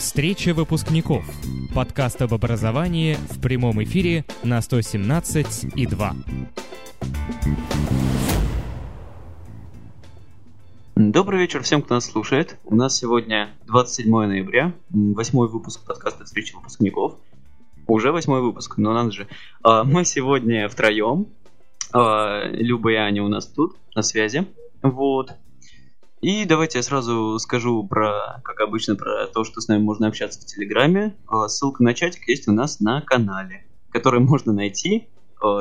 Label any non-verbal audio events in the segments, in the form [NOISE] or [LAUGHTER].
Встреча выпускников. Подкаст об образовании в прямом эфире на 117 и 2. Добрый вечер всем, кто нас слушает. У нас сегодня 27 ноября, восьмой выпуск подкаста «Встреча выпускников». Уже восьмой выпуск, но надо же. А, мы сегодня втроем. А, Люба и Аня у нас тут, на связи. Вот. И давайте я сразу скажу про, как обычно, про то, что с нами можно общаться в Телеграме. А, ссылка на чатик есть у нас на канале, который [LAUGHS] можно найти,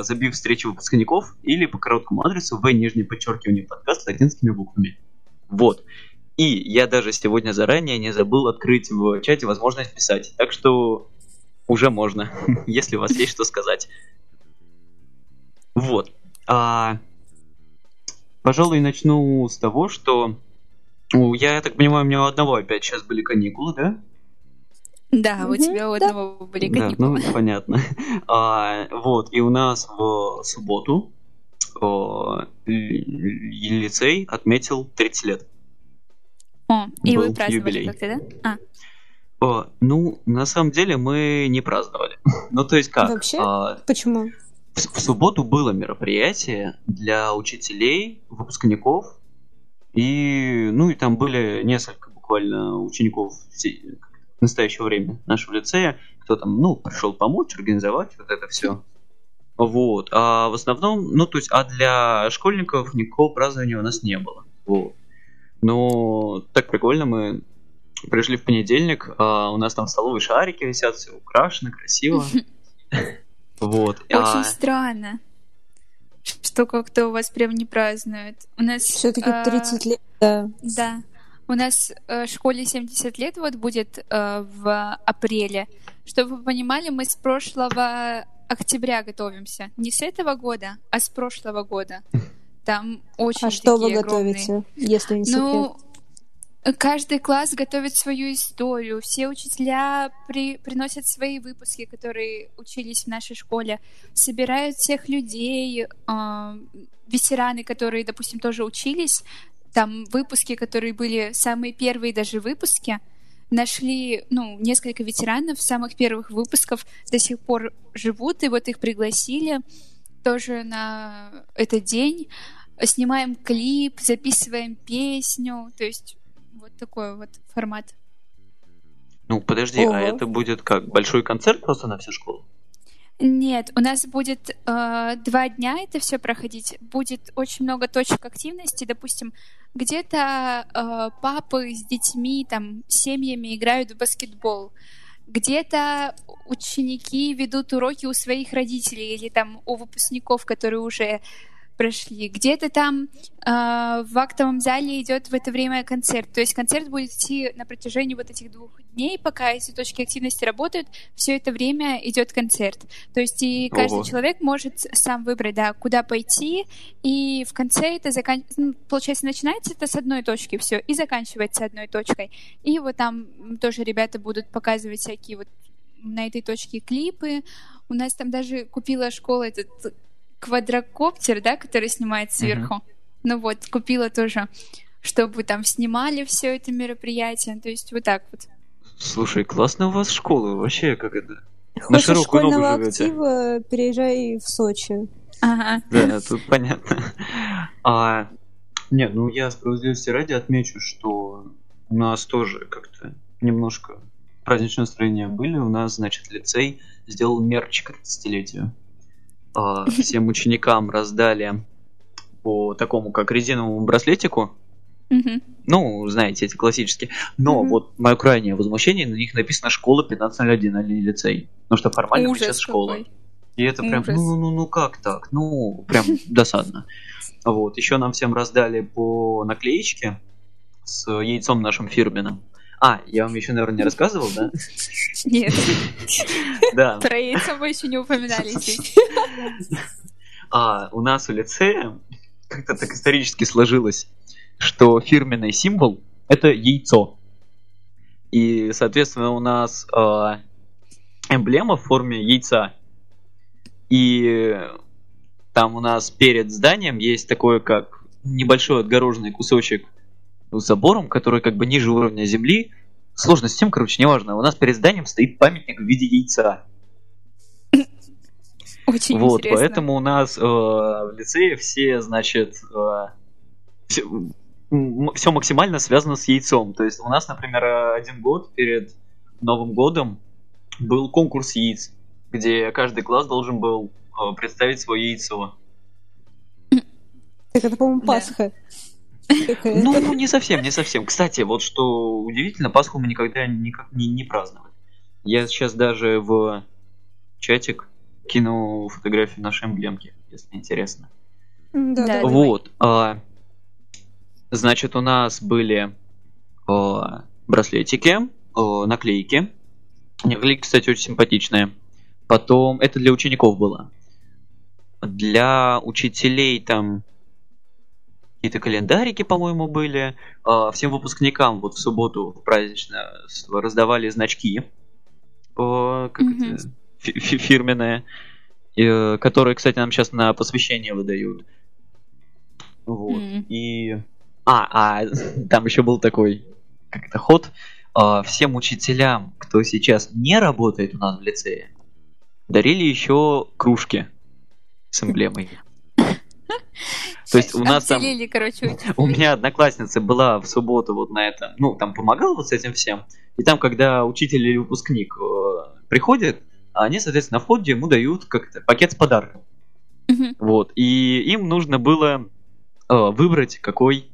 забив встречу выпускников или по короткому адресу в нижнее подчеркивание подкаст латинскими буквами. Вот. И я даже сегодня заранее не забыл открыть в чате возможность писать. Так что уже можно, [LAUGHS] если у вас есть что сказать. Вот. А, пожалуй, начну с того, что ну, я так понимаю, у меня у одного опять сейчас были каникулы, да? Да, у тебя у одного были каникулы. Да, ну, понятно. [LAUGHS] А, вот, и у нас в субботу о, лицей отметил 30 лет. О, и Был вы праздновали как-то, да? А. О, ну, на самом деле мы не праздновали. [LAUGHS] ну, то есть как? Вообще? А, Почему? В, в субботу было мероприятие для учителей, выпускников, и, ну, и там были несколько буквально учеников в настоящее время нашего лицея, кто там, ну, пришел помочь, организовать вот это все. Вот. А в основном, ну, то есть, а для школьников никакого празднования у нас не было. Вот. Но так прикольно, мы пришли в понедельник, а у нас там столовые шарики висят, все украшено, красиво. [LAUGHS] Вот. Очень а... странно, что как-то у вас прям не празднуют. У нас... Все-таки 30 а... лет, да. Да. У нас э, школе 70 лет вот будет э, в апреле. Чтобы вы понимали, мы с прошлого октября готовимся. Не с этого года, а с прошлого года. Там очень А что вы готовите, если не секрет? Ну, каждый класс готовит свою историю. Все учителя при, приносят свои выпуски, которые учились в нашей школе, собирают всех людей, э, ветераны, которые, допустим, тоже учились, там выпуски, которые были самые первые даже выпуски, нашли, ну, несколько ветеранов самых первых выпусков до сих пор живут, и вот их пригласили тоже на этот день. Снимаем клип, записываем песню, то есть вот такой вот формат. Ну, подожди, а Ого. а это будет как, большой концерт просто на всю школу? Нет, у нас будет э, два дня это все проходить. Будет очень много точек активности. Допустим, где-то э, папы с детьми, там, семьями играют в баскетбол. Где-то ученики ведут уроки у своих родителей или там у выпускников, которые уже прошли. Где-то там э, в актовом зале идет в это время концерт. То есть концерт будет идти на протяжении вот этих двух дней, пока эти точки активности работают, все это время идет концерт. То есть и каждый Ого. человек может сам выбрать, да, куда пойти, и в конце это закан... Ну, получается начинается это с одной точки все и заканчивается одной точкой. И вот там тоже ребята будут показывать всякие вот на этой точке клипы. У нас там даже купила школа этот квадрокоптер, да, который снимает сверху. Uh-huh. Ну вот, купила тоже, чтобы там снимали все это мероприятие. То есть вот так вот. Слушай, классно у вас школа, вообще как это? Хочешь На широкую школьного ногу живете. актива, переезжай в Сочи. Ага. Да, тут понятно. А, не, ну я справедливости ради отмечу, что у нас тоже как-то немножко праздничное настроение были. У нас, значит, лицей сделал мерч к 30-летию. А, всем ученикам раздали по такому, как резиновому браслетику. Ну, знаете, эти классические. Но вот мое крайнее возмущение, на них написано школа 1501, а не лицей. Ну что формально Ужас сейчас школа. Какой. И это прям, ну, ну, ну, ну как так? Ну, прям [LAUGHS] досадно. Вот, еще нам всем раздали по наклеечке с яйцом нашим фирменным. А, я вам еще, наверное, не рассказывал, да? Нет. [LAUGHS] Да. Про яйцо мы еще не упоминали здесь. [LAUGHS] А, у нас у лицея как-то так исторически сложилось, что фирменный символ — это яйцо. И, соответственно, у нас э, эмблема в форме яйца. И там у нас перед зданием есть такой, как небольшой отгороженный кусочек забором, который как бы ниже уровня земли, сложно с тем, короче, неважно. У нас перед зданием стоит памятник в виде яйца. [LAUGHS] Очень вот, интересно. поэтому у нас э, в лицее все, значит, э, все, все максимально связано с яйцом. То есть у нас, например, один год перед Новым годом был конкурс яиц, где каждый класс должен был э, представить свое яйцо. Так это, по-моему, Да. Пасха. какая-то. Ну, не совсем, не совсем. Кстати, вот что удивительно, Пасху мы никогда никак не, не праздновали. Я сейчас даже в чатик кину фотографию нашей эмблемки, если интересно. Да, Да. Вот. а, значит, у нас были а, браслетики, а, наклейки. Наклейки, кстати, очень симпатичные. Потом, это для учеников было. Для учителей там какие-то календарики, по-моему, были. А, всем выпускникам вот в субботу в празднично раздавали значки. а, как фи- фирменные. э, которые, кстати, нам сейчас на посвящение выдают. Вот. М. И. А, а там еще был такой как это ход. А, всем учителям, кто сейчас не работает у нас в лицее, дарили еще кружки с эмблемой. [LAUGHS] То есть у нас там... Короче. У меня одноклассница была в субботу вот на этом, ну, там помогала вот с этим всем. И там, когда учитель или выпускник э, приходит, они, соответственно, на входе ему дают как-то пакет с подарком. Вот. И им нужно было э, выбрать, какой,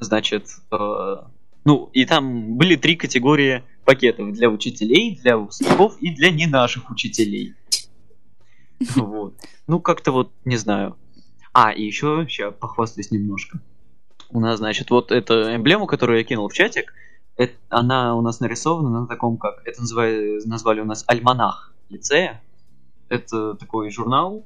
значит, э, ну, и там были три категории пакетов для учителей, для выпускников и для не наших учителей. [LAUGHS] Вот. Ну, как-то вот, не знаю. А, и еще, сейчас похвастаюсь немножко. У нас, значит, вот эта эмблема, которую я кинул в чатик, это, она у нас нарисована на таком, как это называли, назвали у нас альманах лицея. Это такой журнал,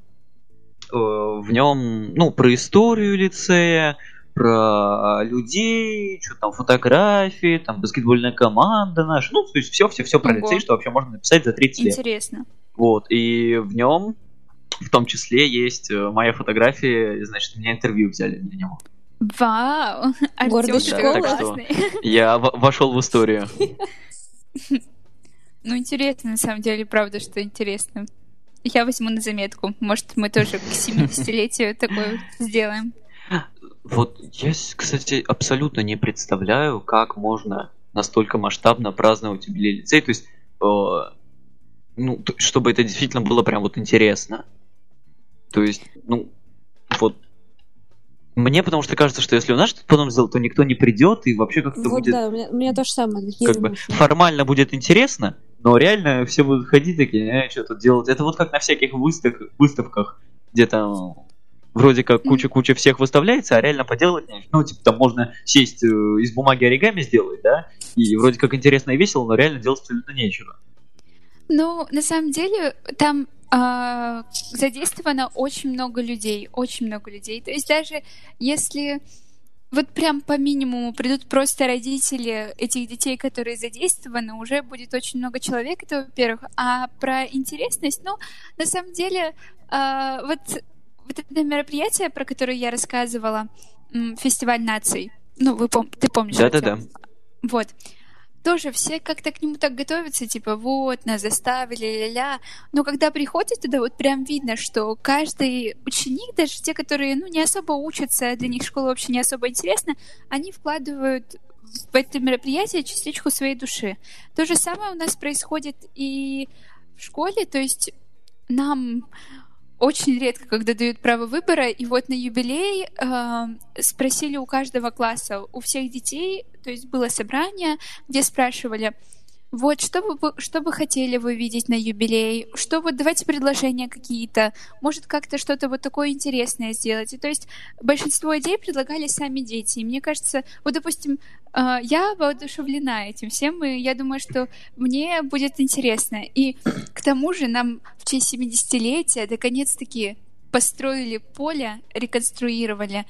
э, в нем, ну, про историю лицея, про людей, что там, фотографии, там, баскетбольная команда наша, ну, то есть все-все-все про Ого. лицей, что вообще можно написать за 30 лет. Интересно. Вот, и в нем в том числе есть э, моя фотография, значит, меня интервью взяли для него. Вау! Что- классный. [LAUGHS] Я в- вошел в историю. Ну, интересно, на самом деле, правда, что интересно. Я возьму на заметку. Может, мы тоже к 70-летию такое сделаем. Вот я, кстати, абсолютно не представляю, как можно настолько масштабно праздновать юбилей лицей. То есть, э, ну, чтобы это действительно было прям вот интересно. То есть, ну, вот мне потому что кажется, что если у нас что-то потом сделать, то никто не придет и вообще как-то Вот будет да, у меня, у меня то же самое. такие как бы мысли. формально будет интересно, но реально все будут ходить такие, э, что тут делать. Это вот как на всяких выставках, выставках где там вроде как куча-куча всех выставляется, а реально поделать нечего. Ну, типа, там можно сесть э, из бумаги оригами сделать, да, и вроде как интересно и весело, но реально делать абсолютно нечего. Ну, на самом деле, там а, задействовано очень много людей, очень много людей. То есть даже если вот прям по минимуму придут просто родители этих детей, которые задействованы, уже будет очень много человек, это во-первых. А про интересность, ну, на самом деле, а, вот, вот это мероприятие, про которое я рассказывала, фестиваль наций, ну, вы пом- ты помнишь? Да-да-да. Вот. Тоже все как-то к нему так готовятся, типа, вот, нас заставили, ля-ля. Но когда приходят туда, вот прям видно, что каждый ученик, даже те, которые, ну, не особо учатся, для них школа вообще не особо интересна, они вкладывают в это мероприятие частичку своей души. То же самое у нас происходит и в школе, то есть нам очень редко, когда дают право выбора, и вот на юбилей э, спросили у каждого класса, у всех детей, то есть было собрание, где спрашивали, вот что бы, что бы хотели вы видеть на юбилей, что вот давайте предложения какие-то, может как-то что-то вот такое интересное сделать. И то есть большинство идей предлагали сами дети. И мне кажется, вот допустим, э, я воодушевлена этим всем, и я думаю, что мне будет интересно. И к тому же нам в честь 70-летия наконец-таки построили поле, реконструировали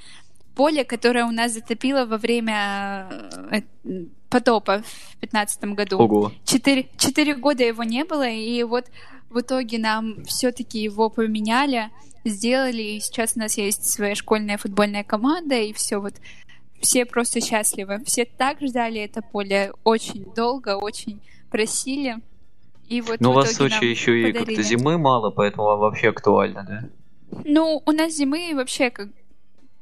поле, которое у нас затопило во время э, э, потопа в 2015 году. Ого. Четыре, четыре года его не было, и вот в итоге нам все-таки его поменяли, сделали, и сейчас у нас есть своя школьная футбольная команда, и все вот все просто счастливы. Все так ждали это поле очень долго, очень просили. И вот Но у вас в Сочи еще и как-то зимы мало, поэтому вообще актуально, да? Ну, у нас зимы вообще как,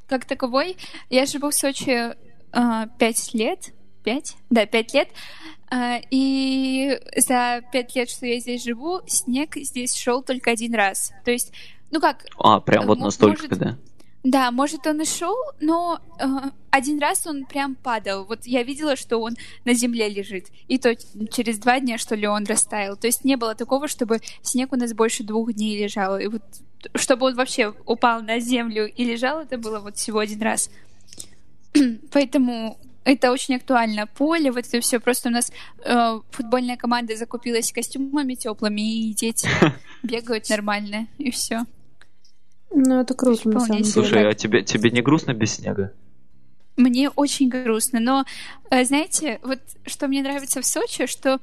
как таковой. Я живу в Сочи э, пять лет. Пять? Да, пять лет. Э, и за пять лет, что я здесь живу, снег здесь шел только один раз. То есть, ну как... А, прям вот настолько, может, да? Да, может, он и шел, но э, один раз он прям падал. Вот я видела, что он на земле лежит. И то через два дня, что ли, он растаял. То есть не было такого, чтобы снег у нас больше двух дней лежал. И вот чтобы он вообще упал на землю и лежал, это было вот всего один раз. [CLEARS THROAT] Поэтому это очень актуально. Поле, вот это все. Просто у нас э, футбольная команда закупилась костюмами теплыми, и дети [LAUGHS] бегают нормально, и все. Ну, это круто, на самом деле. Слушай, а тебе, тебе не грустно без снега? Мне очень грустно, но, э, знаете, вот что мне нравится в Сочи, что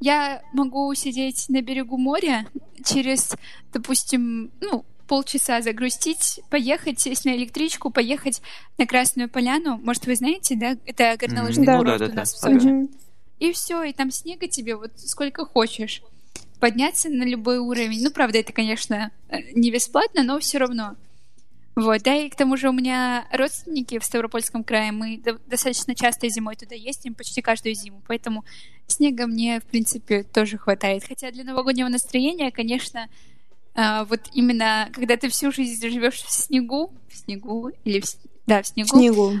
я могу сидеть на берегу моря через, допустим, ну, полчаса загрустить, поехать, сесть на электричку, поехать на Красную Поляну. Может, вы знаете, да? Это горнолыжный mm-hmm. курорт да, да, у нас да, в Сочи. Ага. И все, и там снега тебе вот сколько хочешь подняться на любой уровень. Ну, правда, это, конечно, не бесплатно, но все равно. Вот, да, и к тому же у меня родственники в Ставропольском крае, мы достаточно часто зимой туда ездим, почти каждую зиму, поэтому снега мне, в принципе, тоже хватает. Хотя для новогоднего настроения, конечно, а, вот именно когда ты всю жизнь живешь в снегу, в снегу или в, да, в снегу, снегу.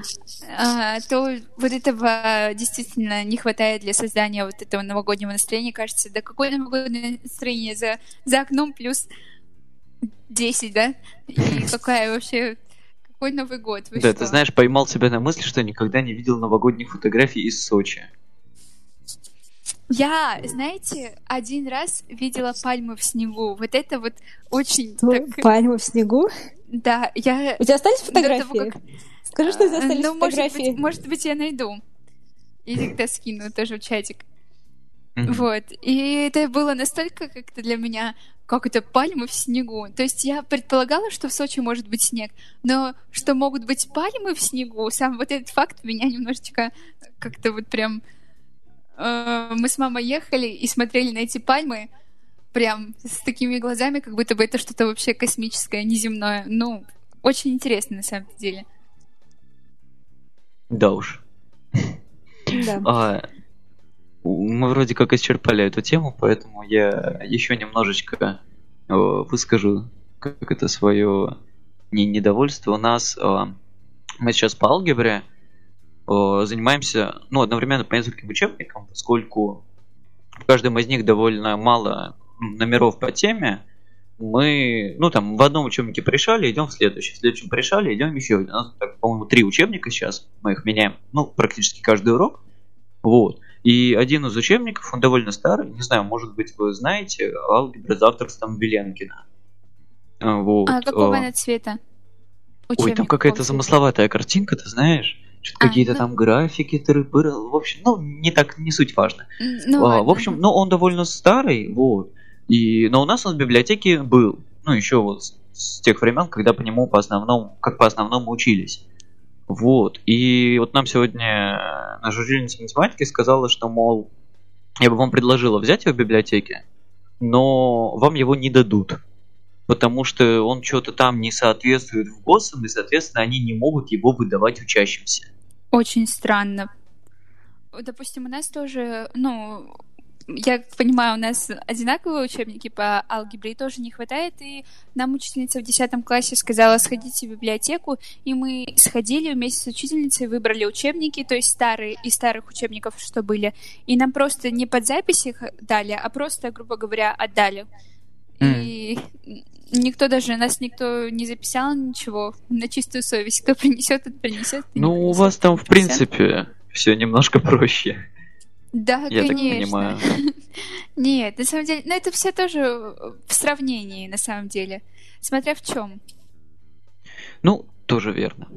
А, то вот этого действительно не хватает для создания вот этого новогоднего настроения. Кажется, да какое новогоднее настроение за, за окном плюс 10, да? И [LAUGHS] какая вообще какой Новый год? Вы да, что? ты знаешь, поймал себя на мысли, что никогда не видел новогодних фотографий из Сочи. Я, знаете, один раз видела пальмы в снегу. Вот это вот очень... Так... Пальмы в снегу? Да, я... У тебя остались фотографии? Того, как... Скажи, что у тебя остались ну, фотографии. Может быть, может быть, я найду. Или тогда скину тоже в чатик. Mm-hmm. Вот. И это было настолько как-то для меня как это пальмы в снегу. То есть я предполагала, что в Сочи может быть снег, но что могут быть пальмы в снегу, сам вот этот факт меня немножечко как-то вот прям... Э, мы с мамой ехали и смотрели на эти пальмы прям с такими глазами, как будто бы это что-то вообще космическое, неземное. Ну, очень интересно на самом деле. Да уж. Да. А, мы вроде как исчерпали эту тему, поэтому я еще немножечко э, выскажу как это свое не недовольство. У нас э, мы сейчас по алгебре э, занимаемся, ну, одновременно по нескольким учебникам, поскольку в каждом из них довольно мало номеров по теме, мы, ну, там, в одном учебнике порешали, идем в следующий, в следующем порешали, идем еще. У нас, так, по-моему, три учебника сейчас, мы их меняем, ну, практически каждый урок. Вот. И один из учебников, он довольно старый, не знаю, может быть, вы знаете, алгебра за авторством Беленкина. А, вот. А какого она цвета? Учебник, Ой, там какая-то замысловатая картинка, ты знаешь? Что-то а, какие-то ну... там графики, тыры-пыры. В общем, ну, не так, не суть важно. Ну, а, в общем, ну, он довольно старый, вот. И, но у нас он в библиотеке был. Ну, еще вот с, с тех времен, когда по нему по основному, как по основному учились. Вот. И вот нам сегодня наша учительница математики сказала, что, мол, я бы вам предложила взять его в библиотеке, но вам его не дадут. Потому что он что-то там не соответствует в ГОСам, и, соответственно, они не могут его выдавать учащимся. Очень странно. Допустим, у нас тоже, ну, я понимаю, у нас одинаковые учебники по алгебре, и тоже не хватает, и нам учительница в 10 классе сказала, сходите в библиотеку, и мы сходили вместе с учительницей, выбрали учебники, то есть старые, из старых учебников, что были, и нам просто не под запись их дали, а просто, грубо говоря, отдали. Mm. И никто даже, нас никто не записал ничего на чистую совесть. Кто принесет, тот принесет. Ну, у вас там, в принципе, все немножко проще. Да, Я конечно. так понимаю. [LAUGHS] Нет, на самом деле, но это все тоже в сравнении, на самом деле. Смотря в чем. Ну, тоже верно.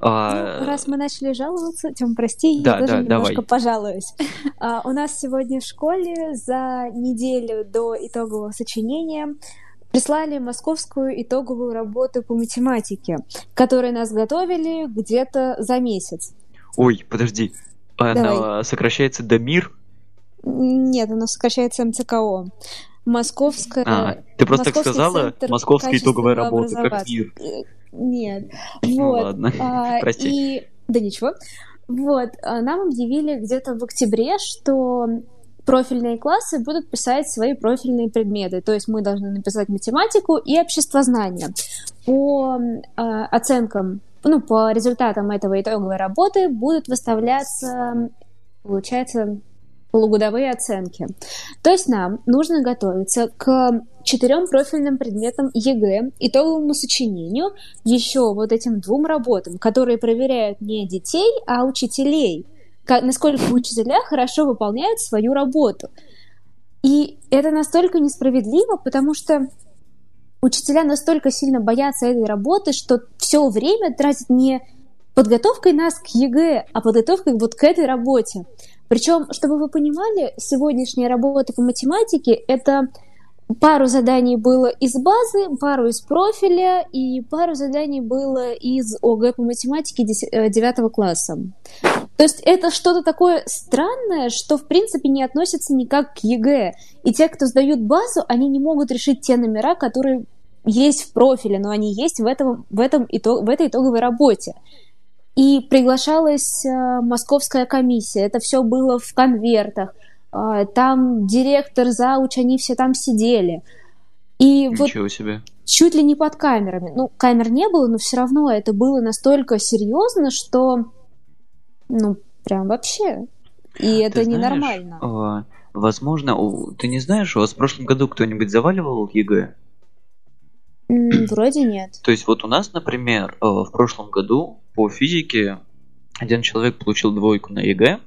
А... Ну, раз мы начали жаловаться, Тем, прости, да, я тоже да, немножко давай. пожалуюсь. А, у нас сегодня в школе за неделю до итогового сочинения прислали московскую итоговую работу по математике, которые нас готовили где-то за месяц. Ой, подожди, она Давай. сокращается до МИР? Нет, она сокращается МЦКО. Московская... А, ты просто так сказала? Московская итоговая работа, как МИР. Э, нет. [LAUGHS] Ну вот. ладно, а, [LAUGHS] прости. И... Да ничего. Вот, а нам объявили где-то в октябре, что профильные классы будут писать свои профильные предметы. То есть мы должны написать математику и обществознание. По э, оценкам, ну, по результатам этого итоговой работы будут выставляться, получается, полугодовые оценки. То есть нам нужно готовиться к четырем профильным предметам ЕГЭ, итоговому сочинению, еще вот этим двум работам, которые проверяют не детей, а учителей насколько учителя хорошо выполняют свою работу. И это настолько несправедливо, потому что учителя настолько сильно боятся этой работы, что все время тратят не подготовкой нас к ЕГЭ, а подготовкой вот к этой работе. Причем, чтобы вы понимали, сегодняшняя работа по математике — это пару заданий было из базы, пару из профиля и пару заданий было из ОГЭ по математике 9 э, класса. То есть это что-то такое странное, что в принципе не относится никак к ЕГЭ. И те, кто сдают базу, они не могут решить те номера, которые есть в профиле, но они есть в, этом, в, этом итог, в этой итоговой работе. И приглашалась э, московская комиссия, это все было в конвертах, э, там директор, зауч, они все там сидели. И Ничего вот себе. чуть ли не под камерами. Ну, камер не было, но все равно это было настолько серьезно, что ну, прям вообще. И это знаешь, ненормально. А, возможно, ты не знаешь, у вас в прошлом году кто-нибудь заваливал ЕГЭ? Вроде нет. То есть вот у нас, например, э, в прошлом году по физике один человек получил двойку на ЕГЭ,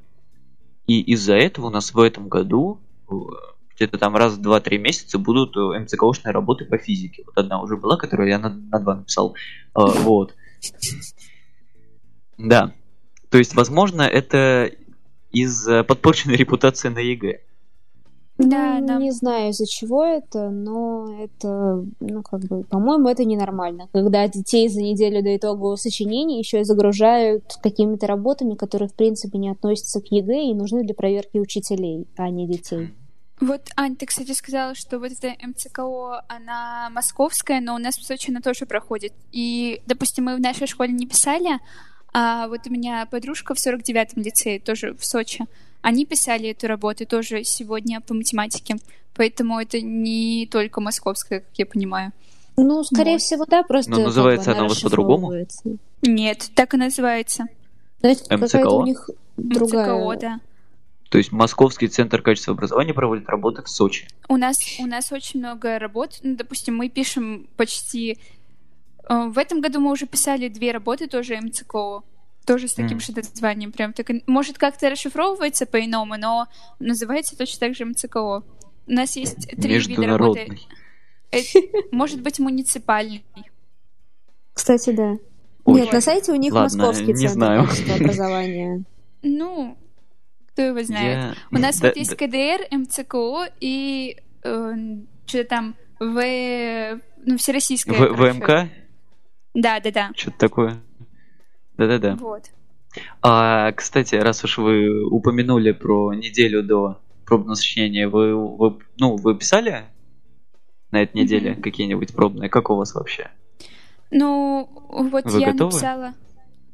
и из-за этого у нас в этом году э, где-то там раз в 2-3 месяца будут э, МЦКОшные работы по физике. Вот одна уже была, которую я на, на два написал. Вот. [LAUGHS] Да. То есть, возможно, это из подпорченной [LAUGHS] репутации на ЕГЭ. Да, ну, да. Не знаю, из-за чего это, но это, ну, как бы, по-моему, это ненормально. Когда детей за неделю до итогового сочинения еще и загружают какими-то работами, которые, в принципе, не относятся к ЕГЭ и нужны для проверки учителей, а не детей. Вот, Ань, ты, кстати, сказала, что вот эта МЦКО, она московская, но у нас в Сочи она тоже проходит. И, допустим, мы в нашей школе не писали, а вот у меня подружка в 49-м лицее, тоже в Сочи, они писали эту работу тоже сегодня по математике. Поэтому это не только московская, как я понимаю. Ну, скорее вот. всего, да, просто... Но называется она у вас по-другому? Нет, так и называется. Знаете, какая-то у них другая... МЦКО, да. То есть Московский центр качества образования проводит работы в Сочи. У нас, у нас очень много работ. Ну, допустим, мы пишем почти в этом году мы уже писали две работы, тоже МЦКО, тоже с таким mm. же названием. Прям так, может, как-то расшифровывается по-иному, но называется точно так же МЦКО. У нас есть три вида работы. Это, может быть, муниципальный. Кстати, да. Ой. Нет, на сайте у них Ладно, московский не центр знаю. образования. Ну, кто его знает. Я... У нас да, вот есть да. КДР, МЦКО и э, что-то там В... Ну, всероссийское. В, ВМК? Да, да, да. Что-то такое. Да-да-да. Вот. А, кстати, раз уж вы упомянули про неделю до пробного сочинения, вы, вы, ну, вы писали на этой неделе mm-hmm. какие-нибудь пробные? Как у вас вообще? Ну, вот вы я готовы? написала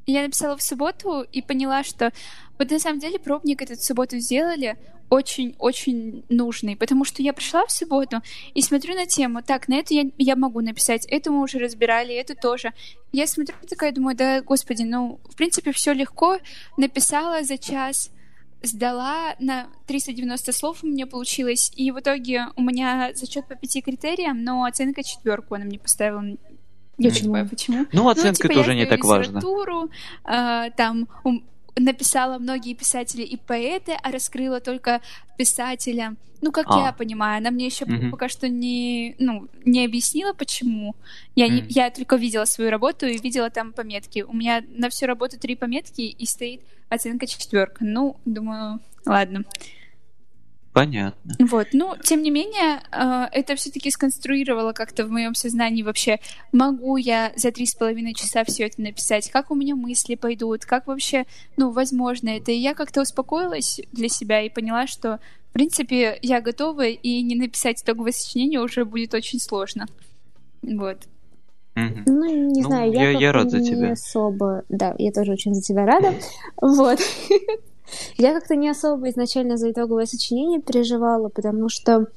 я написала в субботу и поняла, что вот на самом деле пробник этот в субботу сделали очень-очень нужный, потому что я пришла в субботу и смотрю на тему, так, на эту я, я могу написать, эту мы уже разбирали, эту тоже. Я смотрю такая, думаю, да, господи, ну, в принципе, все легко, написала за час, сдала на 390 слов у меня получилось, и в итоге у меня зачет по пяти критериям, но оценка четверку она мне поставила я почему? понимаю, почему. Ну, оценка ну, типа, тоже не так важно. Э, там написала многие писатели и поэты, а раскрыла только писателя. Ну, как а. я понимаю, она мне еще mm-hmm. пока что не, ну, не объяснила, почему. Я, mm-hmm. не, я только видела свою работу и видела там пометки. У меня на всю работу три пометки и стоит оценка четверка. Ну, думаю, ладно. Понятно. Вот, ну, тем не менее, э, это все-таки сконструировало как-то в моем сознании вообще, могу я за три с половиной часа все это написать, как у меня мысли пойдут, как вообще, ну, возможно это. И я как-то успокоилась для себя и поняла, что, в принципе, я готова, и не написать итоговое сочинение уже будет очень сложно. Вот. Мгм. Ну, не Ну, знаю, я- я, я рад за не тебя. особо... Да, я тоже очень за тебя рада. [LAUGHS] Вот. Я как-то не особо изначально за итоговое сочинение переживала, потому что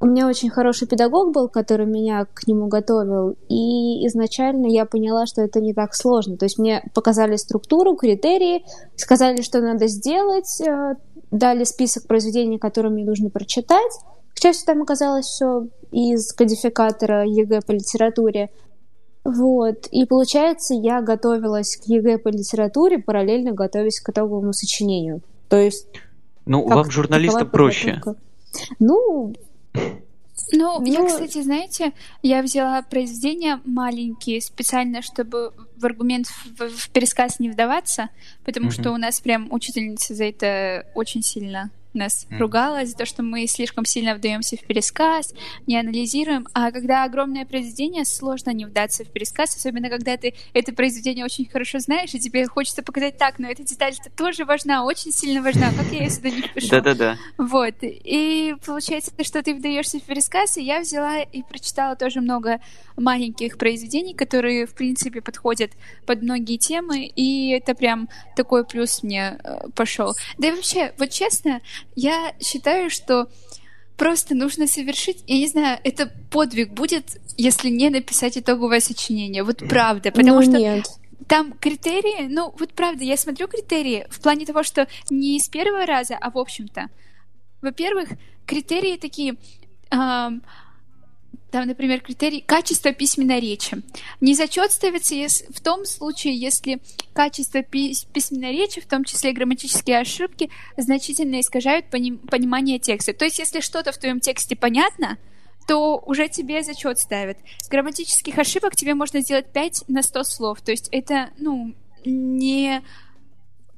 у меня очень хороший педагог был, который меня к нему готовил, и изначально я поняла, что это не так сложно. То есть мне показали структуру, критерии, сказали, что надо сделать, э, дали список произведений, которые мне нужно прочитать. К счастью, там оказалось все из кодификатора ЕГЭ по литературе. Вот. И получается, я готовилась к ЕГЭ по литературе, параллельно готовясь к итоговому сочинению. То есть... Ну, как вам, журналистам, проще. Ну, Ну, я, Ну- кстати, знаете, я взяла произведения маленькие специально, чтобы в аргумент в, в пересказ не вдаваться, потому Мгм. что у нас прям учительница за это очень сильно нас Мгм. ругала, за то, что мы слишком сильно вдаемся в пересказ, не анализируем. А когда огромное произведение, сложно не вдаться в пересказ, особенно когда ты это произведение очень хорошо знаешь, и тебе хочется показать так, но эта деталь-то тоже важна, очень сильно важна. Как я ее сюда не впишу? Да-да-да. Вот. И получается, что ты вдаешься в пересказ, и я взяла и прочитала тоже много маленьких произведений, которые, в принципе, подходят под многие темы, и это прям такой плюс мне пошел. Да и вообще, вот честно, я считаю, что просто нужно совершить, я не знаю, это подвиг будет, если не написать итоговое сочинение. Вот правда, потому ну что нет. там критерии, ну вот правда, я смотрю критерии в плане того, что не с первого раза, а в общем-то. Во-первых, критерии такие, ам, там, например, критерий качества письменной речи. Не зачет ставится в том случае, если качество пис- письменной речи, в том числе и грамматические ошибки, значительно искажают пони- понимание текста. То есть, если что-то в твоем тексте понятно, то уже тебе зачет ставят. С грамматических ошибок тебе можно сделать 5 на 100 слов. То есть это, ну, не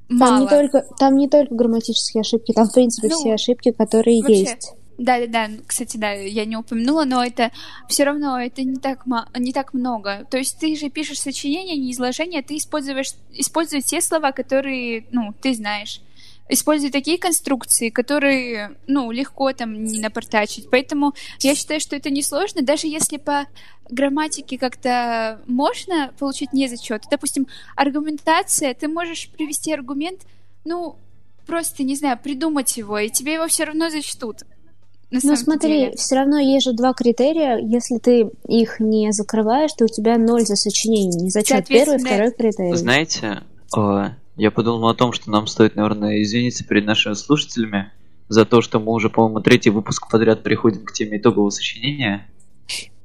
Там мало. не, только, там не только грамматические ошибки, там, в принципе, Ну, все ошибки, которые вообще, есть. Да, да, да. Кстати, да, я не упомянула, но это все равно это не так не так много. То есть ты же пишешь сочинение, не изложение, ты используешь используешь те слова, которые, ну, ты знаешь. Используй такие конструкции, которые, ну, легко там не напортачить. Поэтому я считаю, что это несложно, даже если по грамматике как-то можно получить не зачет. Допустим, аргументация, ты можешь привести аргумент, ну, просто, не знаю, придумать его, и тебе его все равно зачтут. На Ну смотри, деле. все равно есть же два критерия. Если ты их не закрываешь, то у тебя ноль за сочинение. Не зачет первый, второй критерий. Знаете, э, я подумал о том, что нам стоит, наверное, извиниться перед нашими слушателями за то, что мы уже, по-моему, третий выпуск подряд переходим к теме итогового сочинения.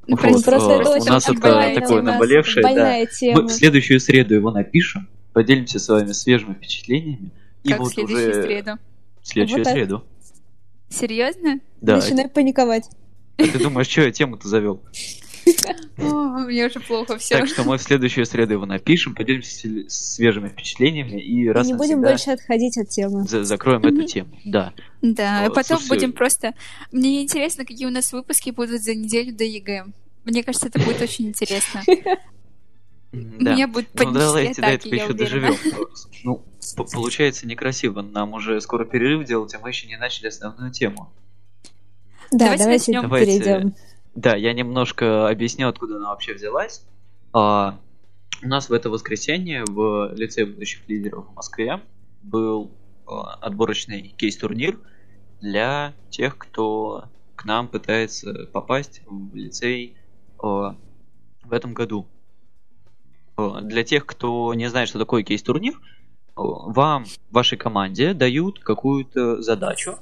Ну, Вот, Просто э, это у очень нас это такое наболевшее, да. тема. Мы в следующую среду его напишем, поделимся с вами свежими впечатлениями. И как в вот следующую уже среду. в следующую Вот среду. Серьезно? Да. Начинаю паниковать. А ты думаешь, что я тему-то завел? Мне уже плохо все. Так что мы в следующую среду его напишем, поделимся свежими впечатлениями и раз не будем больше отходить от темы. за- закроем эту тему. Да. Да, а потом будем просто... Мне интересно, какие у нас выпуски будут за неделю до ЕГЭ. Мне кажется, это будет очень интересно. [LAUGHS] Да. Мне будут Ну панические давайте до атаки, этого я еще уверена. доживем. [LAUGHS] Ну, получается некрасиво. Нам уже скоро перерыв делать, а мы еще не начали основную тему. Да, Давайте давайте, начнем. Давайте. перейдем. Да, я немножко объясню, откуда она вообще взялась. А, у нас в это воскресенье в лице будущих лидеров в Москве был а, отборочный кейс-турнир для тех, кто к нам пытается попасть в лицей а, в этом году. А, Для тех, кто не знает, что такое кейс-турнир, а, вам, вашей команде дают какую-то задачу.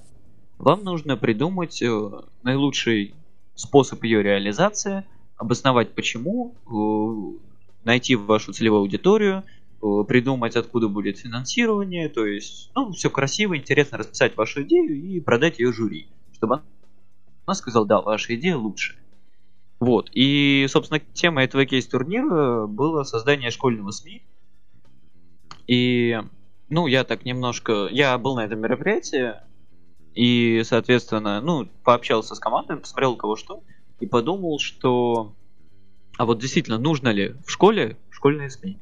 Вам нужно придумать э, наилучший способ ее реализации, обосновать почему, э, найти вашу целевую аудиторию, э, придумать, откуда будет финансирование, то есть, ну, все красиво, интересно расписать вашу идею и продать ее жюри, чтобы она сказала, да, ваша идея лучше. Вот, и, собственно, тема этого кейс-турнира было создание школьного СМИ. И, ну, я так немножко... Я был на этом мероприятии, И, соответственно, ну, пообщался с командой, посмотрел у кого что, и подумал, что... А вот действительно, нужно ли в школе школьные СМИ?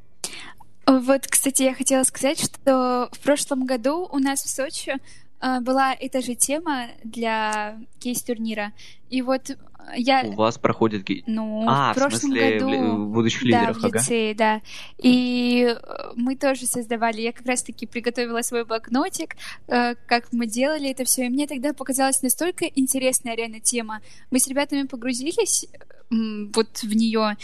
Вот, кстати, я хотела сказать, что в прошлом году у нас в Сочи была эта же тема для кейс-турнира. И вот я... У вас проходит кейс? Ну, а, в прошлом в смысле, году... в будущих да, лидерах, в лицее, да. И э, мы тоже создавали, я как раз-таки приготовила свой блокнотик, э, как мы делали это все, и мне тогда показалась настолько интересная реально тема. Мы с ребятами погрузились вот в нее,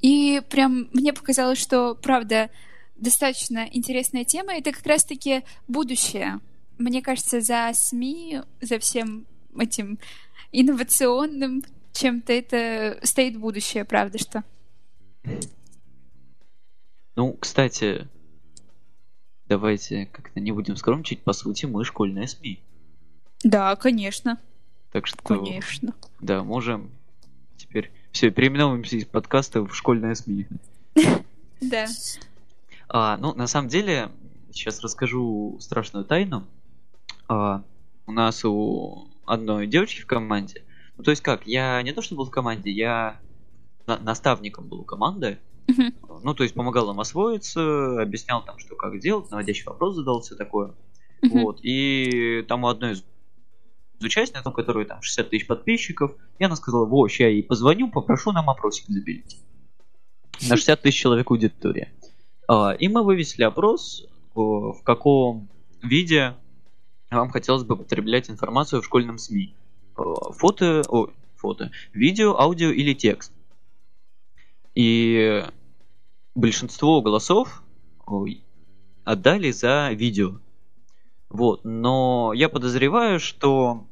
и прям мне показалось, что, правда, достаточно интересная тема. Это как раз-таки будущее. Мне кажется, за СМИ, за всем этим инновационным чем-то это стоит будущее, правда что? Ну, кстати, давайте как-то не будем скромничать. По сути, мы школьная СМИ. Да, конечно. Так что... Конечно. Да, можем теперь... Все, переименовываемся из подкаста в школьная СМИ. [LAUGHS] Да. А, ну, на самом деле, сейчас расскажу страшную тайну. А, у нас у одной девочки в команде, ну, то есть как, я не то, что был в команде, я на- наставником был у команды, Мгм. ну, то есть помогал им освоиться, объяснял там, что как делать, наводящий вопрос задал, все такое. Мгм. Вот, и там у одной из участниц, у которой там 60 тысяч подписчиков, и она сказала, во, я ей позвоню, попрошу нам опросик забилить. На 60 тысяч человек аудитория. А, И мы вывесили опрос, в каком виде вам хотелось бы потреблять информацию в школьном СМИ. О, Фото, о, фото, видео, аудио или текст. И большинство голосов ой, отдали за видео. Вот, но я подозреваю, что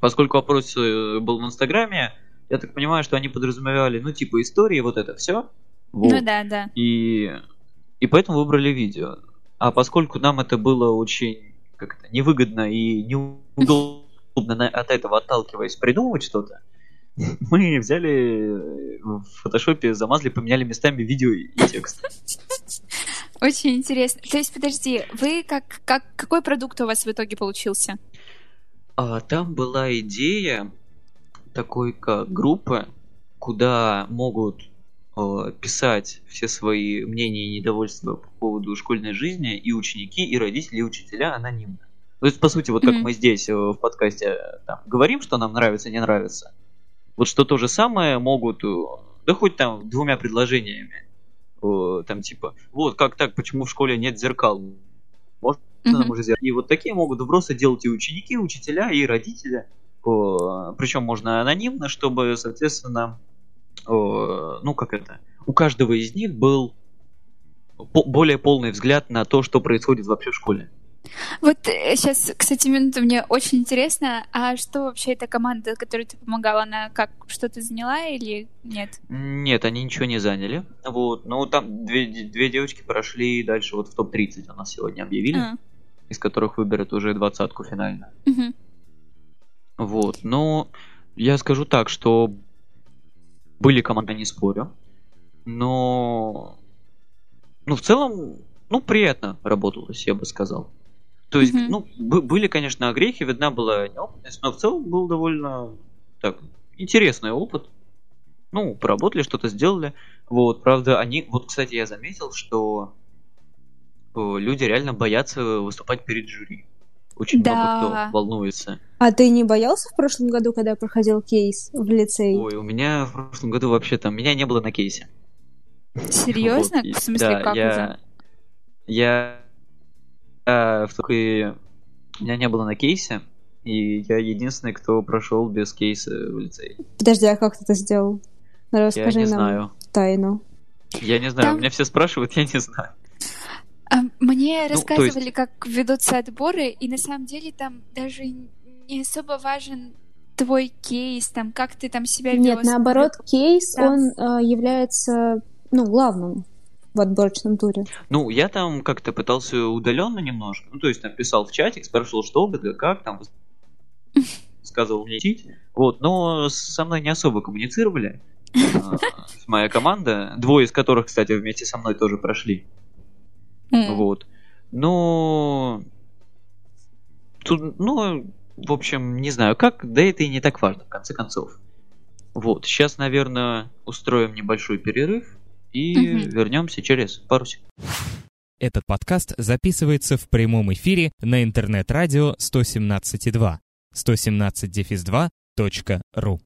поскольку опрос э, был в Инстаграме, я так понимаю, что они подразумевали, ну, типа истории, вот это все. Вот. Ну да, да. И, и поэтому выбрали видео. А поскольку нам это было очень как это, невыгодно и неудобно от этого отталкиваясь придумывать что-то, [LAUGHS] мы взяли э, в фотошопе, замазали, поменяли местами видео и текст. Очень интересно. То есть, подожди, вы как, как какой продукт у вас в итоге получился? А там была идея такой как группы, куда могут писать все свои мнения и недовольства по поводу школьной жизни и ученики, и родители, и учителя анонимно. То есть, по сути, вот как Мгм. мы здесь э, в подкасте э, там, говорим, что нам нравится, не нравится, вот что то же самое могут, э, да хоть там двумя предложениями, э, там типа, вот как так, почему в школе нет зеркал? Можно Мгм. нам уже сделать? И вот такие могут вбросы делать и ученики, и учителя, и родители. Причем можно анонимно, чтобы, соответственно, ну как это, у каждого из них был по- более полный взгляд на то, что происходит вообще в школе. Вот сейчас, кстати, минута мне очень интересно, а что вообще эта команда, которой ты помогала, она как что-то заняла или нет? Нет, они ничего не заняли. Вот, ну там две, две девочки прошли дальше вот в топ-30 у нас сегодня объявили, А, из которых выберут уже двадцатку финально. мгм. Вот, но я скажу так, что были команды, не спорю, но ну в целом, ну приятно работалось, я бы сказал. То есть, Мгм. ну бы- были, конечно, огрехи, видна была неопытность, но в целом был довольно так интересный опыт. Ну, поработали, что-то сделали. Вот, правда, они, вот, кстати, я заметил, что э, люди реально боятся выступать перед жюри. Очень Да. много кто волнуется. А ты не боялся в прошлом году, когда проходил кейс в лицей? Ой, у меня в прошлом году вообще там меня не было на кейсе. Серьезно? Вот, В смысле, да, как я, это? Я, я в такой... Меня не было на кейсе, и я единственный, кто прошел без кейса в лицей. Подожди, а как ты это сделал? Ну, Я Расскажи не нам знаю. тайну. Я не знаю, Там- меня все спрашивают, я не знаю. А, Мне Ну, рассказывали, как ведутся отборы, и на самом деле там даже не особо важен твой кейс, там, как ты там себя вел. Нет, наоборот, кейс, Да. он э, является, ну, главным в отборочном туре. Ну, я там как-то пытался удаленно немножко. Ну, то есть написал в чатик, спрашивал, что, ГД, как там, [LAUGHS] сказывал мне идти. Вот, но со мной не особо коммуницировали. А, [LAUGHS] Моя команда, двое из которых, кстати, вместе со мной тоже прошли. Вот. Но... Тут, ну, в общем, не знаю как, да это и не так важно, в конце концов. Вот, сейчас, наверное, устроим небольшой перерыв и Мгм. вернемся через пару секунд. Этот подкаст записывается в прямом эфире на интернет-радио 117.2 117-2.ру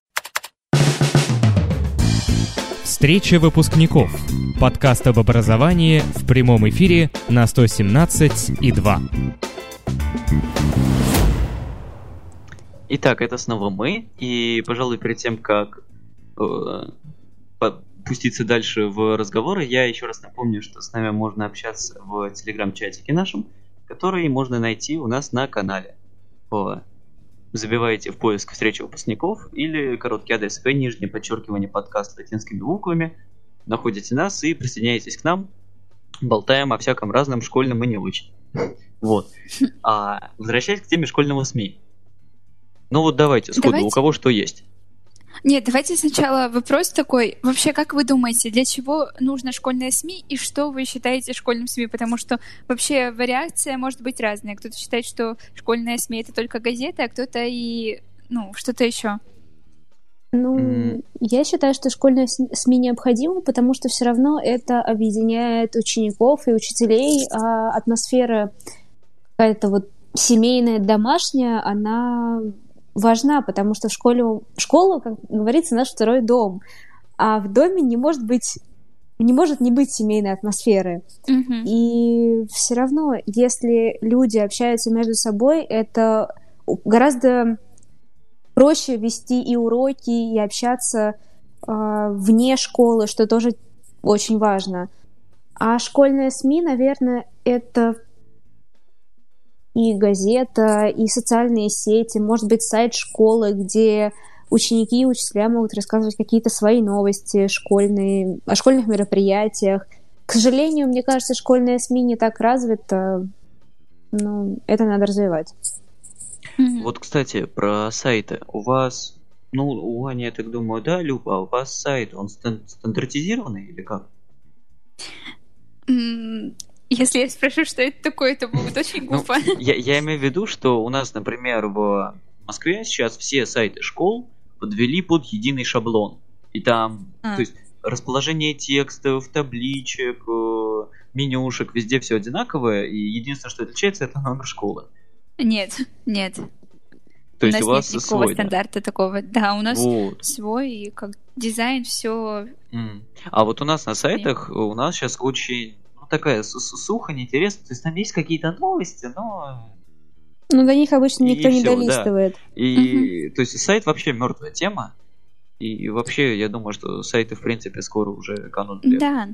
Встреча выпускников. Подкаст об образовании в прямом эфире на 117.2. Итак, это снова мы, и, пожалуй, перед тем, как э, пуститься дальше в разговоры, я еще раз напомню, что с нами можно общаться в телеграм-чатике нашем, который можно найти у нас на канале. По- Забиваете в поиск встречи выпускников или короткий адрес p, нижнее подчеркивание подкаст латинскими буквами, находите нас и присоединяйтесь к нам, болтаем о всяком разном школьном и не очень. [LAUGHS] Вот. А возвращаясь к теме школьного СМИ. Ну вот давайте, сходу, Давайте. у кого что есть. Нет, давайте сначала вопрос такой. Вообще, как вы думаете, для чего нужно школьное СМИ и что вы считаете школьным СМИ? Потому что вообще вариация может быть разная. Кто-то считает, что школьное СМИ это только газета, а кто-то и ну, что-то еще. Ну, М. я считаю, что школьное с- СМИ необходимо, потому что все равно это объединяет учеников и учителей, а атмосфера какая-то вот семейная, домашняя, она важна, потому что в школе, школа, как говорится, наш второй дом, а в доме не может быть не может не быть семейной атмосферы. Мгм. И все равно, если люди общаются между собой, это гораздо проще вести и уроки, и общаться а, вне школы, что тоже очень важно. А школьные СМИ, наверное, это и газета, и социальные сети, может быть, сайт школы, где ученики и учителя могут рассказывать какие-то свои новости школьные, о школьных мероприятиях. К сожалению, мне кажется, школьные СМИ не так развито. Ну, это надо развивать. Вот, кстати, про сайты. У вас, ну, у Ани, я так думаю, да, Люба, а у вас сайт, он стан- стандартизированный или как? Если я спрошу, что это такое, это будет очень Ну, глупо. я, я имею в виду, что у нас, например, в Москве сейчас все сайты школ подвели под единый шаблон. И там, А. то есть, расположение текстов, табличек, э, менюшек, везде все одинаковое, и единственное, что отличается, это номер школы. Нет, нет. То у есть нас у вас нет никакого свой, да? стандарта такого. Да, у нас Вот. свой, и как дизайн, все. М. А вот у нас на сайтах, у нас сейчас очень ну, такая су- су- сухо, неинтересно. То есть там есть какие-то новости, но... Но до них обычно И никто не всё, да. долистывает. И, то есть сайт вообще мертвая тема. И вообще, я думаю, что сайты, в принципе, скоро уже канут. в лету. Да.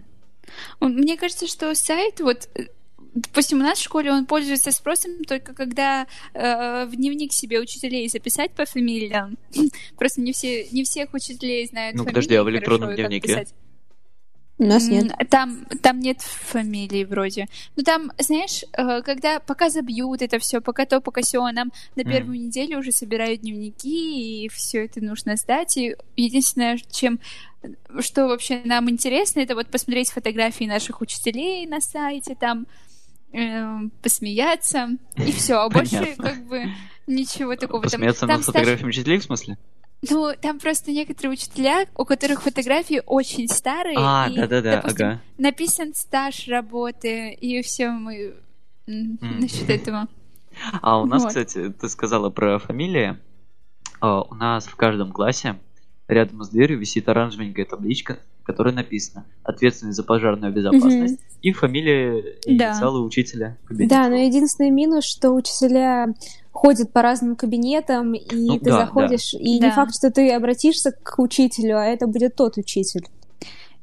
Мне кажется, что сайт, вот, допустим, у нас в школе он пользуется спросом только когда э, в дневник себе учителей записать по фамилиям. [CLEARS THROAT] Просто не все, не всех учителей знают Ну, фамилии подожди, а в хорошо, электронном и как дневнике? У нас нет. Там, там нет фамилии вроде. Ну там, знаешь, э, когда пока забьют это все, пока то, пока все, нам на первую неделю уже собирают дневники, и все это нужно сдать. И единственное, чем что вообще нам интересно, это вот посмотреть фотографии наших учителей на сайте, там э, посмеяться, и все. А больше как бы ничего такого. Там- Посмеяться там над стаж- фотографиями учителей, в смысле? Ну, там просто некоторые учителя, у которых фотографии очень старые. А, да-да-да, ага. написан стаж работы, и все мы М. насчет этого. А у нас, Вот. кстати, ты сказала про фамилии. А, У нас в каждом классе рядом с дверью висит оранжевенькая табличка, в которой написано «Ответственный за пожарную безопасность» и фамилия и Да. инициалы учителя. кабинета. Да, но единственный минус, что учителя ходят по разным кабинетам, и Ну ты да, заходишь, и Да. не факт, что ты обратишься к учителю, а это будет тот учитель.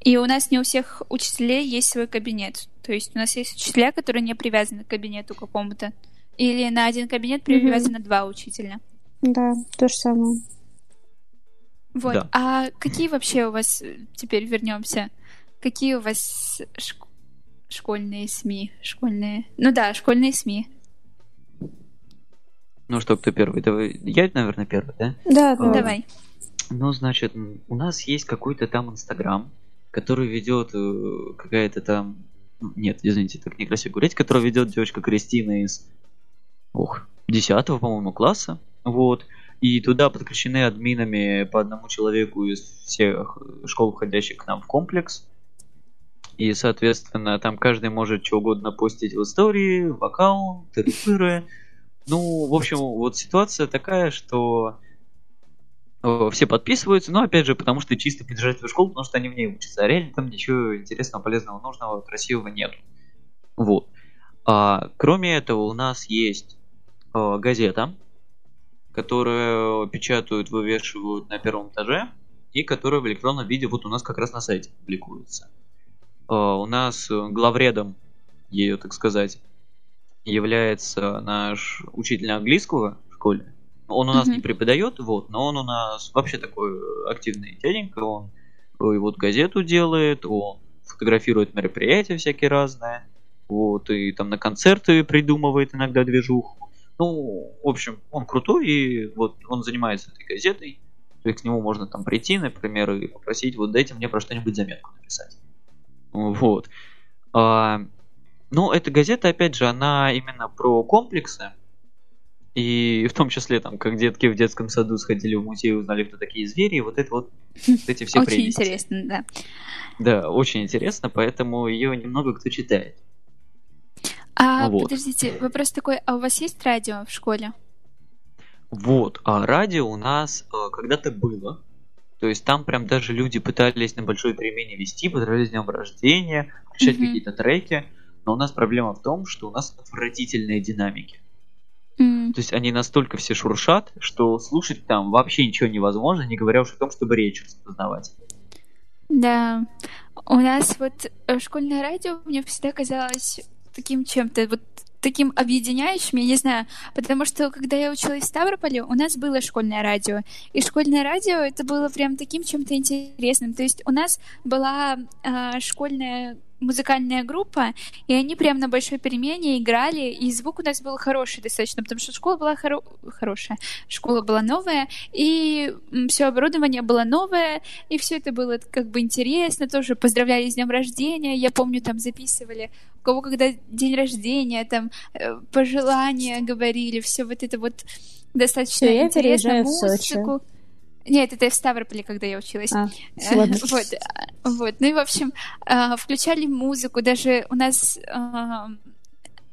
И у нас не у всех учителей есть свой кабинет. То есть у нас есть учителя, которые не привязаны к кабинету какому-то. Или на один кабинет привязано два учителя. Да, то же самое. Вот. Да. А какие вообще у вас, э, теперь вернемся, какие у вас шк- школьные СМИ? Школьные. Ну да, школьные СМИ. Ну что, кто первый? Давай. Я, наверное, первый, да? Да, А, да. Давай. Ну, значит, у нас есть какой-то там Инстаграм, который ведет э, какая-то там... Нет, извините, так некрасиво говорить, который ведет девочка Кристина из... Ох, 10 по-моему, класса. Вот. И туда подключены админами по одному человеку из всех школ, входящих к нам в комплекс. И, соответственно, там каждый может что угодно постить в истории, в аккаунт, тыры Ну, в общем, вот ситуация такая, что э, все подписываются, но опять же, потому что чисто поддержать свою школу, потому что они в ней учатся. А реально там ничего интересного, полезного, нужного, красивого нет. Вот. А, кроме этого, у нас есть а, газета, которую печатают, вывешивают на первом этаже, и которая в электронном виде вот у нас как раз на сайте публикуется. А, у нас главредом ее, так сказать, является наш учитель английского в школе. Он у нас mm-hmm. не преподает, вот, но он у нас вообще такой активный дяденька, он и вот газету делает, он фотографирует мероприятия всякие разные, вот, и там на концерты придумывает иногда движуху. Ну, в общем, он крутой, и вот он занимается этой газетой, то есть к нему можно там прийти, например, и попросить, вот дайте мне про что-нибудь заметку написать. Вот. А, ну, эта газета, опять же, она именно про комплексы. И в том числе, там, как детки в детском саду сходили в музей, узнали, кто такие звери, и вот это вот, вот эти все Очень интересно, да. Да, очень интересно, поэтому ее немного кто читает. А, вот. подождите, вопрос такой, а у вас есть радио в школе? Вот, а радио у нас э, когда-то было, то есть там прям даже люди пытались на большой перемене вести, поздравляли с днем рождения, включать mm-hmm. какие-то треки. Но у нас проблема в том, что у нас отвратительные динамики. Mm. То есть они настолько все шуршат, что слушать там вообще ничего невозможно, не говоря уж о том, чтобы речь распознавать. Да. У нас вот э, школьное радио мне всегда казалось таким чем-то вот таким объединяющим, я не знаю, потому что когда я училась в Ставрополе, у нас было школьное радио, и школьное радио это было прям таким чем-то интересным, то есть у нас была э, школьная музыкальная группа, и они прям на большой перемене играли, и звук у нас был хороший достаточно, потому что школа была хоро... хорошая, школа была новая, и все оборудование было новое, и все это было как бы интересно, тоже поздравляли с днем рождения, я помню, там записывали, у кого когда день рождения, там э, пожелания говорили, все вот это вот достаточно интересно, музыку. Нет, это в Ставрополе, когда я училась. А, вот, вот. Ну и, в общем, а, включали музыку. Даже у нас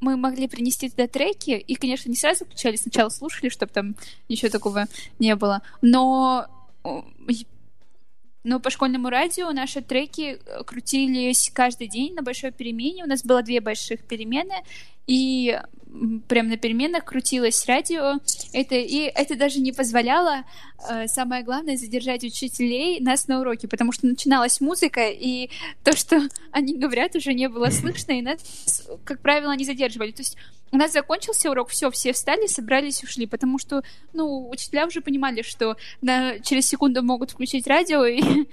мы могли принести туда треки, и, конечно, не сразу включали, сначала слушали, чтобы там ничего такого не было. Но но по школьному радио наши треки крутились каждый день на большой перемене. У нас было две больших перемены, и прям на переменах крутилось радио. Это, и это даже не позволяло, э, самое главное, задержать учителей нас на уроке, потому что начиналась музыка, и то, что [LAUGHS] они говорят, уже не было слышно, и нас, как правило, не задерживали. То есть у нас закончился урок, все, все встали, собрались, ушли, потому что, ну, учителя уже понимали, что на, через секунду могут включить радио, и [LAUGHS]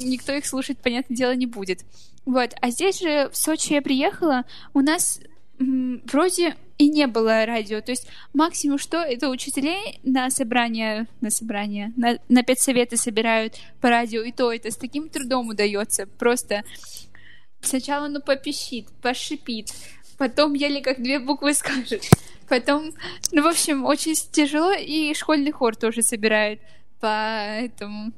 никто их слушать, понятное дело, не будет. Вот. А здесь же в Сочи я приехала, у нас вроде и не было радио. То есть максимум что, это учителей на собрание, на собрание, на, на педсоветы собирают по радио, и то это с таким трудом удается. Просто сначала ну попищит, пошипит, потом еле как две буквы скажет. Потом, ну, в общем, очень тяжело, и школьный хор тоже собирают по этому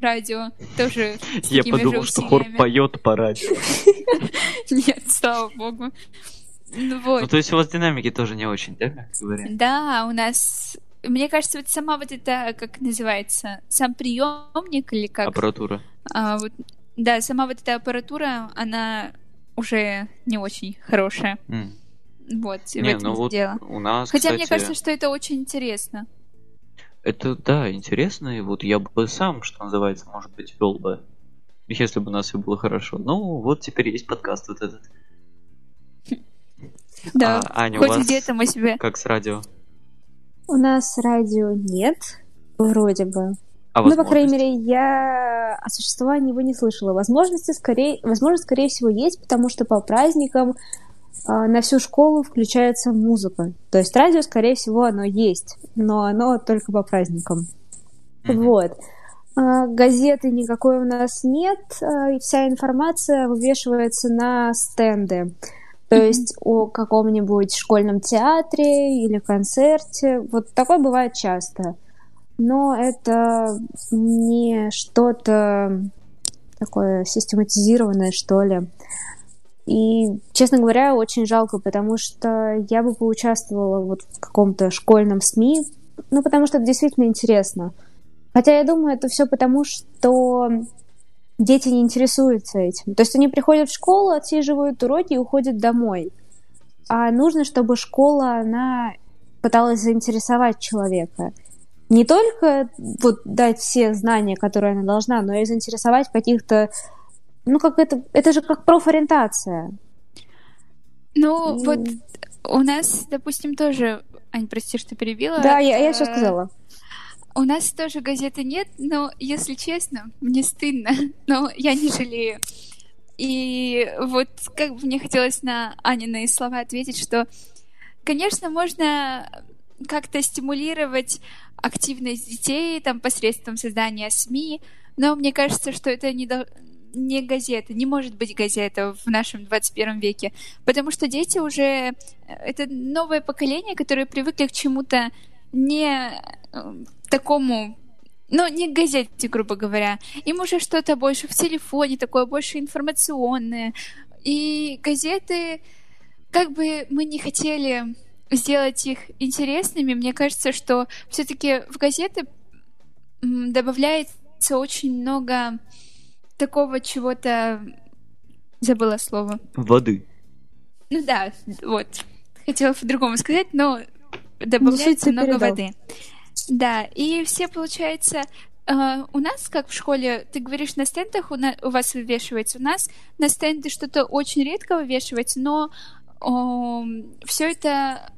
радио. Тоже Я подумал, что хор поет по радио. [LAUGHS] Нет, слава богу. Ну, вот. ну, то есть у вас динамики тоже не очень, да, как говорят? Да, у нас... Мне кажется, вот сама вот это, как называется, сам приемник или как... Аппаратура. А, вот, да, сама вот эта аппаратура, она уже не очень хорошая. Mm. Вот, не, в этом ну вот дело. У нас, Хотя кстати, мне кажется, что это очень интересно. Это, да, интересно, и вот я бы сам, что называется, может быть, вел бы, если бы у нас все было хорошо. Ну, вот теперь есть подкаст вот этот. Да, а, Аня, хоть где-то мы себе... Как с радио? У нас радио нет, вроде бы. А ну, по крайней мере, я о существовании его не слышала. Возможности скорее, возможно, скорее всего, есть, потому что по праздникам э, на всю школу включается музыка. То есть радио, скорее всего, оно есть, но оно только по праздникам. Mm-hmm. Вот. А, газеты никакой у нас нет, а, и вся информация вывешивается на стенды. То mm-hmm. есть о каком-нибудь школьном театре или концерте. Вот такое бывает часто. Но это не что-то такое систематизированное, что ли. И, честно говоря, очень жалко, потому что я бы поучаствовала вот в каком-то школьном СМИ, ну, потому что это действительно интересно. Хотя я думаю, это все потому, что дети не интересуются этим. То есть они приходят в школу, отсиживают уроки и уходят домой. А нужно, чтобы школа, она пыталась заинтересовать человека. Не только вот дать все знания, которые она должна, но и заинтересовать каких-то ну, как это, это же как профориентация. Ну, и... вот у нас, допустим, тоже... Ань, прости, что перебила. Да, я, я все сказала. У нас тоже газеты нет, но, если честно, мне стыдно, [LAUGHS] но я не жалею. И вот как бы мне хотелось на Анины слова ответить, что, конечно, можно как-то стимулировать активность детей там посредством создания СМИ, но мне кажется, что это не, до не газета, не может быть газета в нашем 21 веке, потому что дети уже, э, это новое поколение, которое привыкли к чему-то не э, такому ну, не к газете, грубо говоря. Им уже что-то больше в телефоне, такое больше информационное. И газеты, как бы мы не хотели сделать их интересными, мне кажется, что все-таки в газеты добавляется очень много такого чего-то... Забыла слово. Воды. Ну да, вот. Хотела по-другому сказать, но добавляется много передал. воды. Да, и все, получается, Uh, у нас, как в школе, ты говоришь, на стендах у, на, у вас вывешивается. У нас на стенды что-то очень редко вывешивается, но uh, все это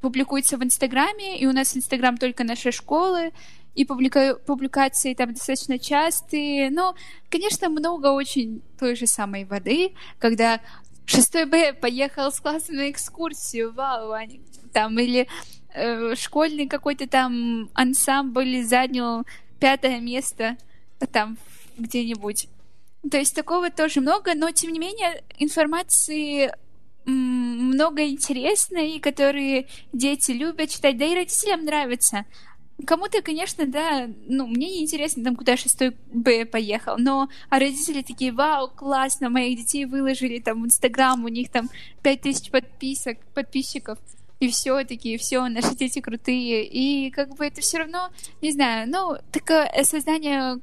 публикуется в Инстаграме, и у нас Инстаграм только нашей школы, и публика... публикации там достаточно частые. Но, конечно, много очень той же самой воды, когда 6 Б поехал с классом на экскурсию, вау, они там, или э, школьный какой-то там ансамбль занял пятое место там где-нибудь. То есть такого тоже много, но тем не менее информации много интересной, которые дети любят читать, да и родителям нравится. Кому-то, конечно, да, ну, мне не интересно, там, куда шестой Б поехал, но а родители такие, вау, классно, моих детей выложили там в Инстаграм, у них там пять тысяч подписок, подписчиков, и все такие, все, наши дети крутые, и как бы это все равно, не знаю, ну, такое создание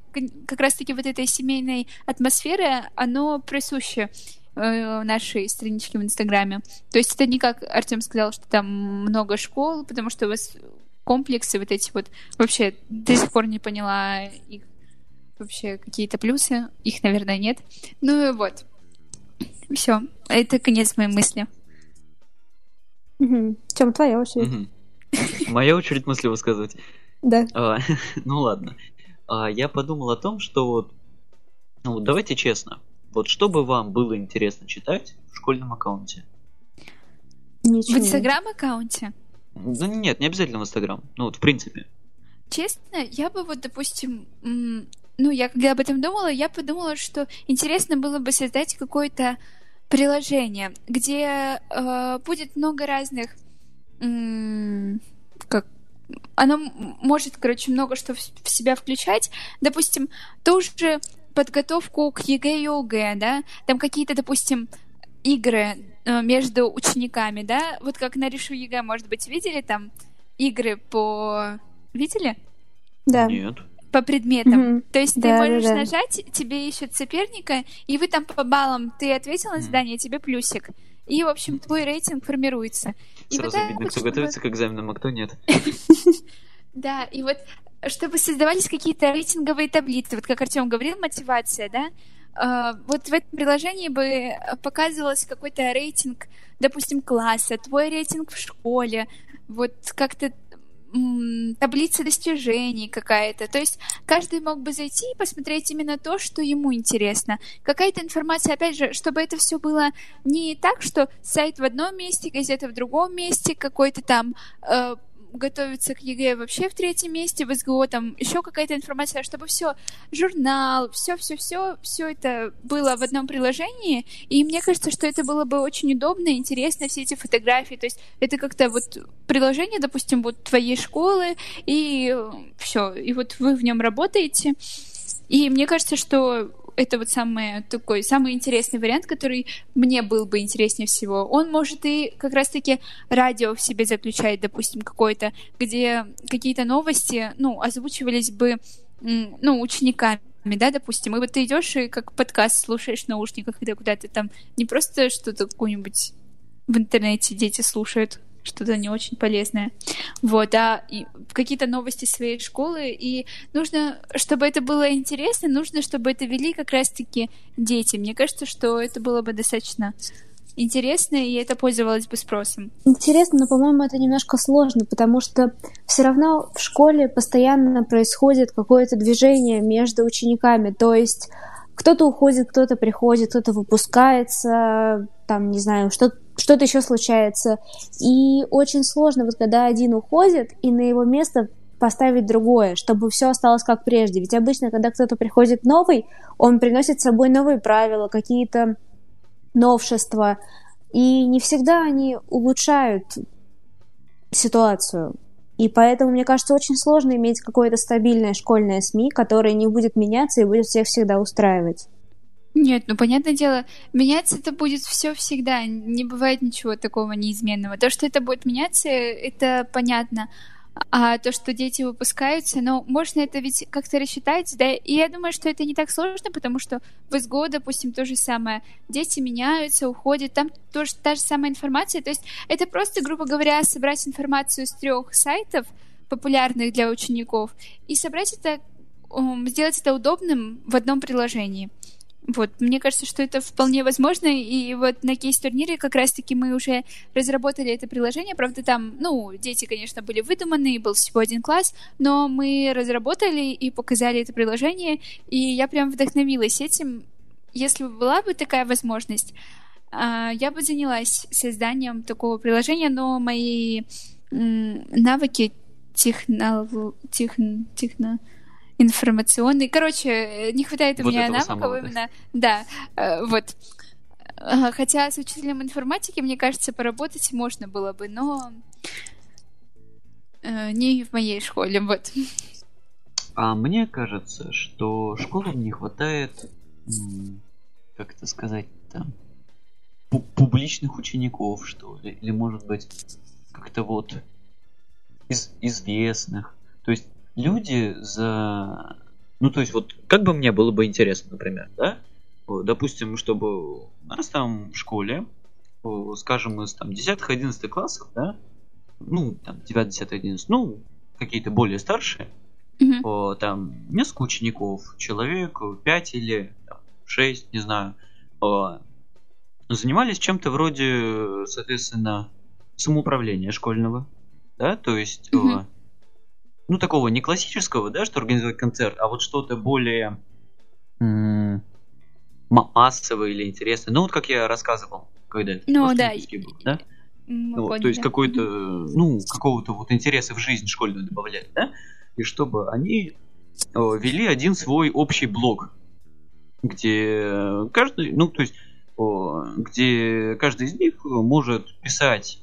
как раз-таки вот этой семейной атмосферы, оно присуще э, нашей страничке в Инстаграме. То есть это не как Артем сказал, что там много школ, потому что у вас комплексы вот эти вот. Вообще до сих пор не поняла их вообще какие-то плюсы. Их, наверное, нет. Ну и вот. Все. Это конец моей мысли. Угу. Чем твоя очередь? Угу. Моя очередь мысли высказывать. Да. А, [LAUGHS] ну ладно. А, я подумал о том, что вот, ну давайте честно, вот что бы вам было интересно читать в школьном аккаунте? Ничего. В инстаграм аккаунте? Да нет, не обязательно в Инстаграм. Ну вот, в принципе. Честно, я бы вот, допустим, ну, я когда об этом думала, я подумала, что интересно было бы создать какое-то приложение, где э, будет много разных, м- как оно может, короче, много что в, в себя включать. Допустим, ту же подготовку к ЕГЭ и ОГЭ, да, там какие-то, допустим, игры э, между учениками, да? Вот как на Решу ЕГЭ, может быть, видели там игры по... Видели? Да. Нет. По предметам. Угу. То есть да, ты можешь да, да. нажать, тебе ищут соперника, и вы там по баллам, ты ответил на задание, тебе плюсик. И, в общем, твой рейтинг формируется. И Сразу вот видно, кто готовится к экзаменам, а кто нет. [LAUGHS] Да, и вот чтобы создавались какие-то рейтинговые таблицы, вот как Артем говорил, мотивация, да, а, вот в этом приложении бы показывался какой-то рейтинг, допустим, класса, твой рейтинг в школе, вот как-то таблица достижений какая-то. То есть каждый мог бы зайти и посмотреть именно то, что ему интересно. Какая-то информация, опять же, чтобы это все было не так, что сайт в одном месте, газета в другом месте, какой-то там э, готовиться к ЕГЭ вообще в третьем месте, в СГО там еще какая-то информация, чтобы все, журнал, все-все-все, все это было в одном приложении, и мне кажется, что это было бы очень удобно, интересно, все эти фотографии, то есть это как-то вот приложение, допустим, вот твоей школы, и все, и вот вы в нем работаете, и мне кажется, что это вот самый такой самый интересный вариант, который мне был бы интереснее всего. Он может и как раз-таки радио в себе заключать, допустим, какое-то, где какие-то новости, ну, озвучивались бы, ну, учениками да, допустим, и вот ты идешь и как подкаст слушаешь в наушниках, когда куда-то там не просто что-то какую-нибудь в интернете дети слушают, что-то не очень полезное. Вот, а какие-то новости своей школы, и нужно, чтобы это было интересно, нужно, чтобы это вели как раз-таки дети. Мне кажется, что это было бы достаточно интересно, и это пользовалось бы спросом. Интересно, но, по-моему, это немножко сложно, потому что все равно в школе постоянно происходит какое-то движение между учениками, то есть кто-то уходит, кто-то приходит, кто-то выпускается, там, не знаю, что что-то еще случается. И очень сложно, вот когда один уходит, и на его место поставить другое, чтобы все осталось как прежде. Ведь обычно, когда кто-то приходит новый, он приносит с собой новые правила, какие-то новшества, и не всегда они улучшают ситуацию. И поэтому, мне кажется, очень сложно иметь какое-то стабильное школьное СМИ, которое не будет меняться и будет всех всегда устраивать. Нет, ну понятное дело, меняться это будет все всегда. Не бывает ничего такого неизменного. То, что это будет меняться, это понятно. А то, что дети выпускаются, ну, можно это ведь как-то рассчитать, да, и я думаю, что это не так сложно, потому что в СГО, допустим, то же самое. Дети меняются, уходят, там тоже та же самая информация. То есть это просто, грубо говоря, собрать информацию с трех сайтов, популярных для учеников, и собрать это, сделать это удобным в одном приложении. Вот, мне кажется, что это вполне возможно, и вот на кейс-турнире как раз-таки мы уже разработали это приложение, правда, там, ну, дети, конечно, были выдуманы, был всего один класс, но мы разработали и показали это приложение, и я прям вдохновилась этим. Если бы была бы такая возможность, а, я бы занялась созданием такого приложения, но мои навыки техно... техно... техно информационный. Короче, не хватает у вот меня навыков самого, именно. Да, да э, вот. Хотя с учителем информатики, мне кажется, поработать можно было бы, но э, не в моей школе, вот. А мне кажется, что школам не хватает, как это сказать, там, публичных учеников, что ли, или, может быть, как-то вот из известных. То есть люди за... Ну, то есть, вот, как бы мне было бы интересно, например, да? Допустим, чтобы у нас там в школе, скажем, из там 10-11 классов, да, ну, там, 9, 10, 11, ну, какие-то более старшие, mm-hmm. там, несколько учеников, человек 5 или там, 6, не знаю, занимались чем-то вроде, соответственно, самоуправления школьного, да, то есть mm-hmm ну, такого не классического, да, что организовать концерт, а вот что-то более м- массовое или интересное. Ну, вот как я рассказывал, когда это ну, да. был, да? Ну, вот, то есть какой-то, ну, какого-то вот интереса в жизнь школьную добавляли, да? И чтобы они о, вели один свой общий блог, где каждый, ну, то есть, о, где каждый из них может писать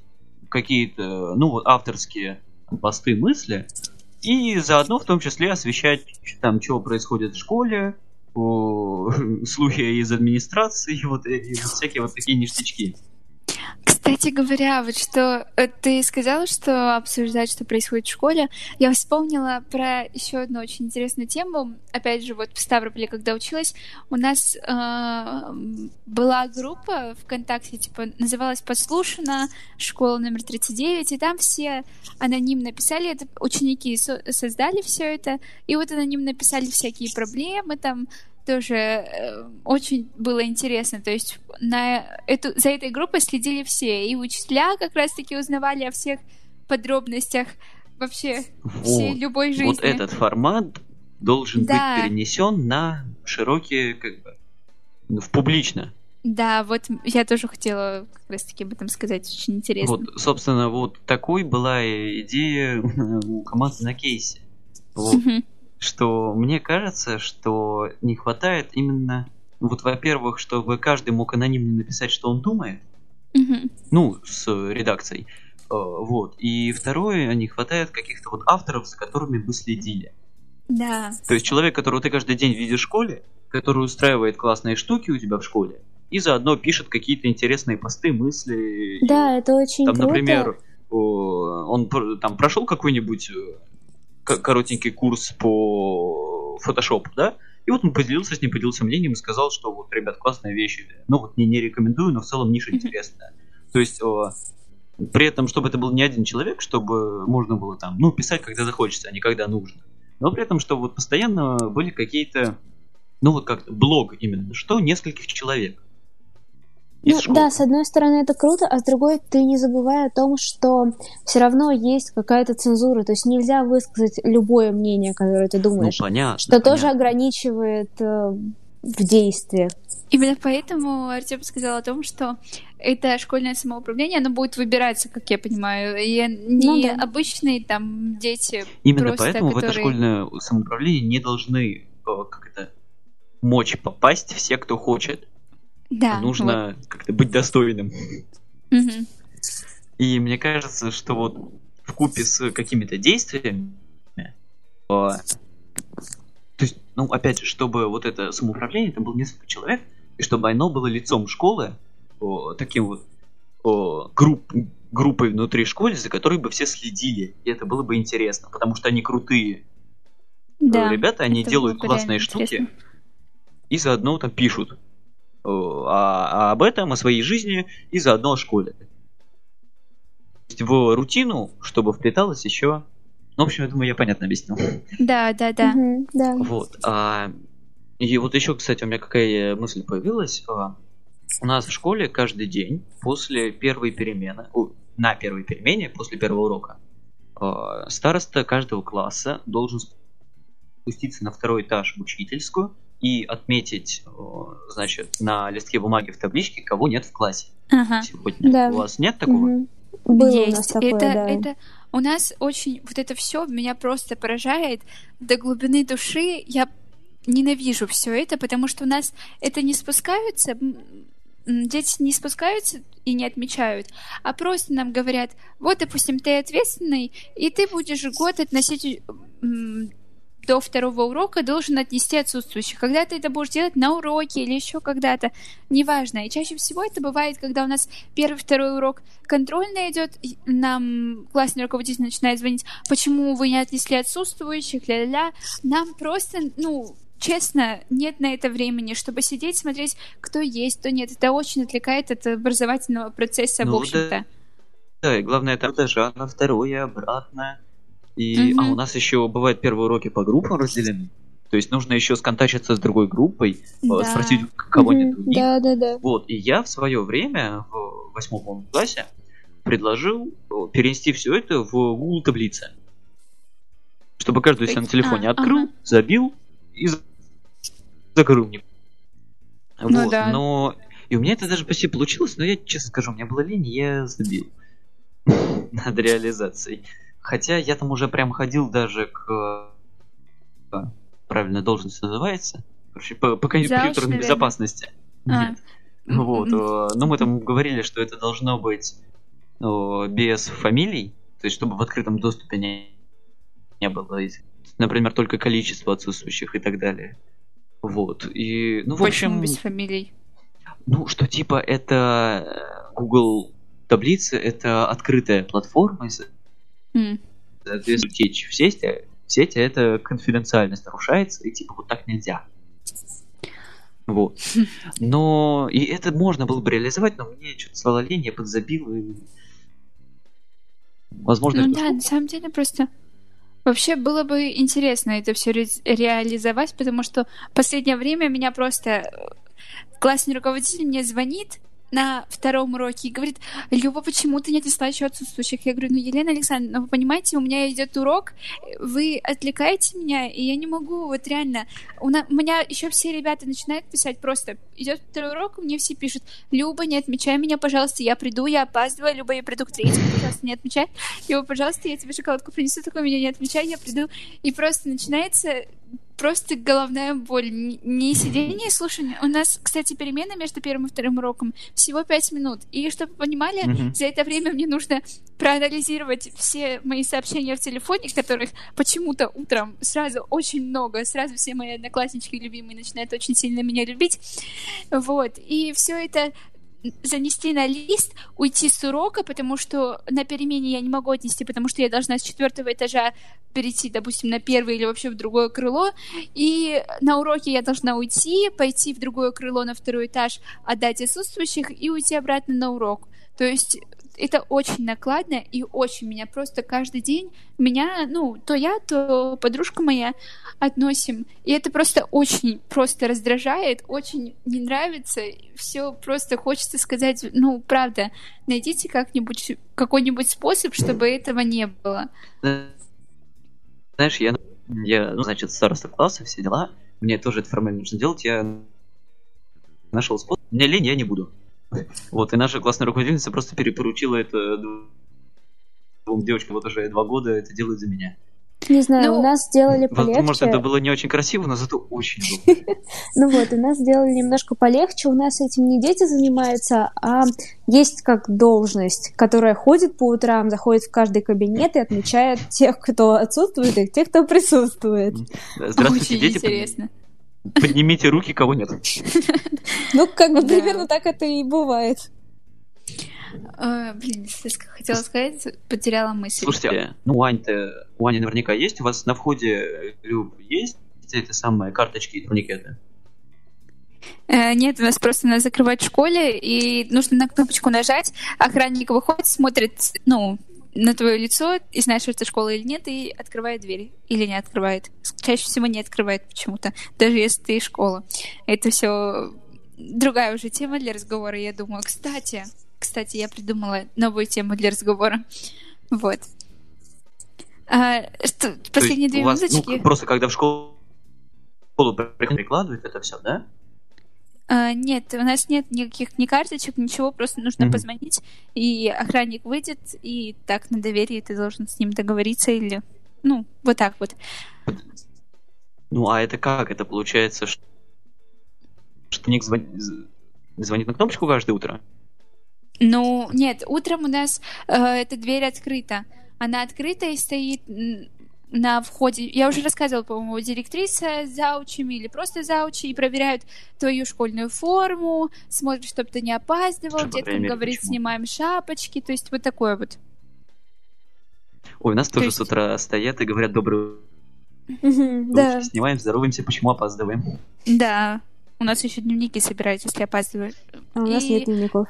какие-то, ну, вот авторские посты, мысли, и заодно в том числе освещать там, что происходит в школе, о, [LAUGHS] слухи из администрации, вот, и, и всякие вот такие ништячки. Кстати говоря, вот что э, ты сказала, что обсуждать, что происходит в школе, я вспомнила про еще одну очень интересную тему. Опять же, вот в Ставрополе, когда училась, у нас э, была группа ВКонтакте, типа, называлась «Послушана», школа номер 39, и там все анонимно писали, это ученики со- создали все это, и вот анонимно писали всякие проблемы, там, тоже э, очень было интересно. То есть на эту, за этой группой следили все. И учителя как раз-таки узнавали о всех подробностях вообще вот. всей любой жизни. Вот этот формат должен да. быть перенесен на широкие, как бы, в публично. Да, вот я тоже хотела как раз-таки об этом сказать, очень интересно. Вот, собственно, вот такой была идея у команды на кейсе. Вот. Что мне кажется, что не хватает именно, вот, во-первых, чтобы каждый мог анонимно написать, что он думает, ну, с редакцией, э, вот. И второе, не хватает каких-то вот авторов, за которыми бы следили. Да. То есть человек, которого ты каждый день видишь в школе, который устраивает классные штуки у тебя в школе, и заодно пишет какие-то интересные посты, мысли. Да, это очень там, круто. например, он там прошел какой-нибудь э, коротенький курс по фотошопу, да? И вот он поделился с ним, поделился мнением и сказал, что вот, ребят, классная вещь. Ну вот не, не рекомендую, но в целом ниша интересная. То есть при этом, чтобы это был не один человек, чтобы можно было там, ну, писать, когда захочется, а не когда нужно. Но при этом, чтобы вот постоянно были какие-то, ну вот как блог именно, что нескольких человек. Ну, да, с одной стороны это круто, а с другой ты не забывай о том, что все равно есть какая-то цензура, то есть нельзя высказать любое мнение, которое ты думаешь. Ну, понятно. Что понятно. тоже ограничивает э, в действиях. Именно поэтому Артем сказал о том, что это школьное самоуправление, оно будет выбираться, как я понимаю, и не ну, да. обычные там дети. Именно просто, поэтому которые... в это школьное самоуправление не должны как это мочь попасть все, кто хочет. Да. Нужно вот. как-то быть достойным. Угу. И мне кажется, что вот в купе с какими-то действиями, то есть, ну, опять же, чтобы вот это самоуправление, это было несколько человек, и чтобы оно было лицом школы, о, таким вот о, групп, группой внутри школы, за которой бы все следили, и это было бы интересно, потому что они крутые да, ребята, они делают классные штуки, интересно. и заодно там пишут а, а об этом, о своей жизни и заодно о школе. То есть в рутину, чтобы вплеталось еще... Ну, в общем, я думаю, я понятно объяснил. Да, да, да. Угу, да. Вот. А, и вот еще, кстати, у меня какая мысль появилась. А, у нас в школе каждый день после первой перемены, о, на первой перемене, после первого урока, а, староста каждого класса должен спуститься на второй этаж в учительскую и отметить, значит, на листке бумаги в табличке, кого нет в классе ага. сегодня. Да. У вас нет такого? Угу. Было Есть. у нас такое, это, да. это у нас очень вот это все меня просто поражает до глубины души. Я ненавижу все это, потому что у нас это не спускаются, дети не спускаются и не отмечают, а просто нам говорят, вот, допустим, ты ответственный, и ты будешь год относить до второго урока должен отнести отсутствующих. Когда ты это будешь делать на уроке или еще когда-то, неважно. И чаще всего это бывает, когда у нас первый, второй урок контрольный идет, нам классный руководитель начинает звонить, почему вы не отнесли отсутствующих, ля-ля-ля. Нам просто, ну, честно, нет на это времени, чтобы сидеть, смотреть, кто есть, кто нет. Это очень отвлекает от образовательного процесса, ну, в общем-то. Да, да, и главное, там даже на второе, обратно. И, Мгм. А у нас еще бывают первые уроки по группам разделены. То есть нужно еще сконтачиться с другой группой, э, Да. спросить, кого нет Мгм, других. Да, да, да. Вот, и я в свое время, в восьмом классе, предложил перенести все это в Google таблицы. Чтобы каждый себя на телефоне А, открыл, ага. забил и за- закрыл мне. Ну вот, да. но... И у меня это даже почти получилось, но я, честно скажу, у меня была лень, я забил [LAUGHS] над реализацией. Хотя я там уже прям ходил даже к... э, Правильная должность называется? Короче, по, по компьютерной безопасности. А. Нет. Вот. Э, Ну, мы там говорили, что это должно быть без фамилий, то есть чтобы в открытом доступе не, не было, например, только количество отсутствующих и так далее. Вот. И, ну, в Почему общем, без фамилий? ну, что типа это э, Google таблицы, это открытая платформа, и, М. соответственно, течь в сети, в сети это конфиденциальность нарушается, и типа вот так нельзя. Вот. Но и это можно было бы реализовать, но мне что-то стало лень, я подзабил и... Возможно, Ну да, на самом деле просто вообще было бы интересно это все реализовать, потому что в последнее время меня просто э, классный руководитель мне звонит на втором уроке и говорит, Люба, почему ты не отнесла еще отсутствующих? Я говорю, ну, Елена Александровна, вы понимаете, у меня идет урок, вы отвлекаете меня, и я не могу, вот реально. У, на... у меня еще все ребята начинают писать просто, идет второй урок, мне все пишут, Люба, не отмечай меня, пожалуйста, я приду, я опаздываю, Люба, я приду к третьему, пожалуйста, не отмечай. Люба, пожалуйста, я тебе шоколадку принесу, такой меня не отмечай, я приду. И просто начинается просто головная боль. Не сидение и слушание. У нас, кстати, перемена между первым и вторым уроком всего пять минут. И чтобы вы понимали, mm-hmm. за это время мне нужно проанализировать все мои сообщения в телефоне, которых почему-то утром сразу очень много, сразу все мои однокласснички любимые начинают очень сильно меня любить. Вот. И все это занести на лист, уйти с урока, потому что на перемене я не могу отнести, потому что я должна с четвертого этажа перейти, допустим, на первое или вообще в другое крыло, и на уроке я должна уйти, пойти в другое крыло на второй этаж, отдать отсутствующих и уйти обратно на урок. То есть это очень накладно и очень меня просто каждый день меня, ну, то я, то подружка моя относим. И это просто очень просто раздражает, очень не нравится. Все просто хочется сказать, ну, правда, найдите как-нибудь какой-нибудь способ, чтобы этого не было. Знаешь, я, я ну, значит, староста класса, все дела. Мне тоже это формально нужно делать. Я нашел способ. Мне лень, я не буду. Вот, и наша классная руководительница просто перепоручила это двум девочкам вот уже два года это делают за меня. Не знаю, ну, у нас сделали полегче. Может, это было не очень красиво, но зато очень. [LAUGHS] Ну вот, у нас сделали немножко полегче. У нас этим не дети занимаются, а есть как должность, которая ходит по утрам, заходит в каждый кабинет и отмечает тех, кто отсутствует, и тех, кто присутствует. Здравствуйте, дети. интересно. Поднимите руки, кого нет. [LAUGHS] Ну, как бы примерно так это и бывает. А, блин, хотела сказать, потеряла мысль. Слушайте, ну у Ани-то, у Ани наверняка есть, у вас на входе, Люб, есть эти самые карточки и турникеты? Э, нет, у нас просто надо закрывать в школе, и нужно на кнопочку нажать, охранник выходит, смотрит, ну, на твое лицо и знаешь, что это школа или нет, и открывает дверь. Или не открывает. Чаще всего не открывает почему-то, даже если ты школа. Это все другая уже тема для разговора, я думаю. Кстати, кстати, я придумала новую тему для разговора. Вот. А, что, последние две вас, минуточки... Ну, просто когда в школу прикладывают это все, да? А, нет, у нас нет никаких ни карточек, ничего, просто нужно mm-hmm. позвонить, и охранник выйдет, и так на доверии ты должен с ним договориться или... Ну, вот так вот. Ну, а это как? Это получается, что ник звонит, звонит на кнопочку каждое утро? Ну, нет, утром у нас э, эта дверь открыта. Она открыта и стоит на входе, я уже рассказывала, по-моему, директриса с заучами или просто заучи и проверяют твою школьную форму, смотрят, чтобы ты не опаздывал, деткам говорит, почему? снимаем шапочки, то есть вот такое вот. Ой, у нас то тоже есть... с утра стоят и говорят добрый да. Снимаем, здороваемся, почему опаздываем. Да, у нас еще дневники собирают, если опаздывают. А у нас нет дневников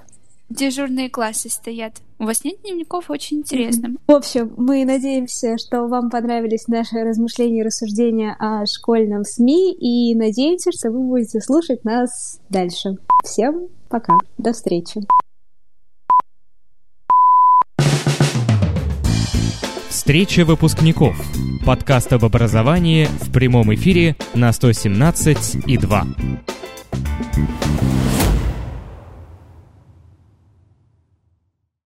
дежурные классы стоят. У вас нет дневников? Очень интересно. В общем, мы надеемся, что вам понравились наши размышления и рассуждения о школьном СМИ, и надеемся, что вы будете слушать нас дальше. Всем пока. До встречи. Встреча выпускников. Подкаст об образовании в прямом эфире на 117 и 2.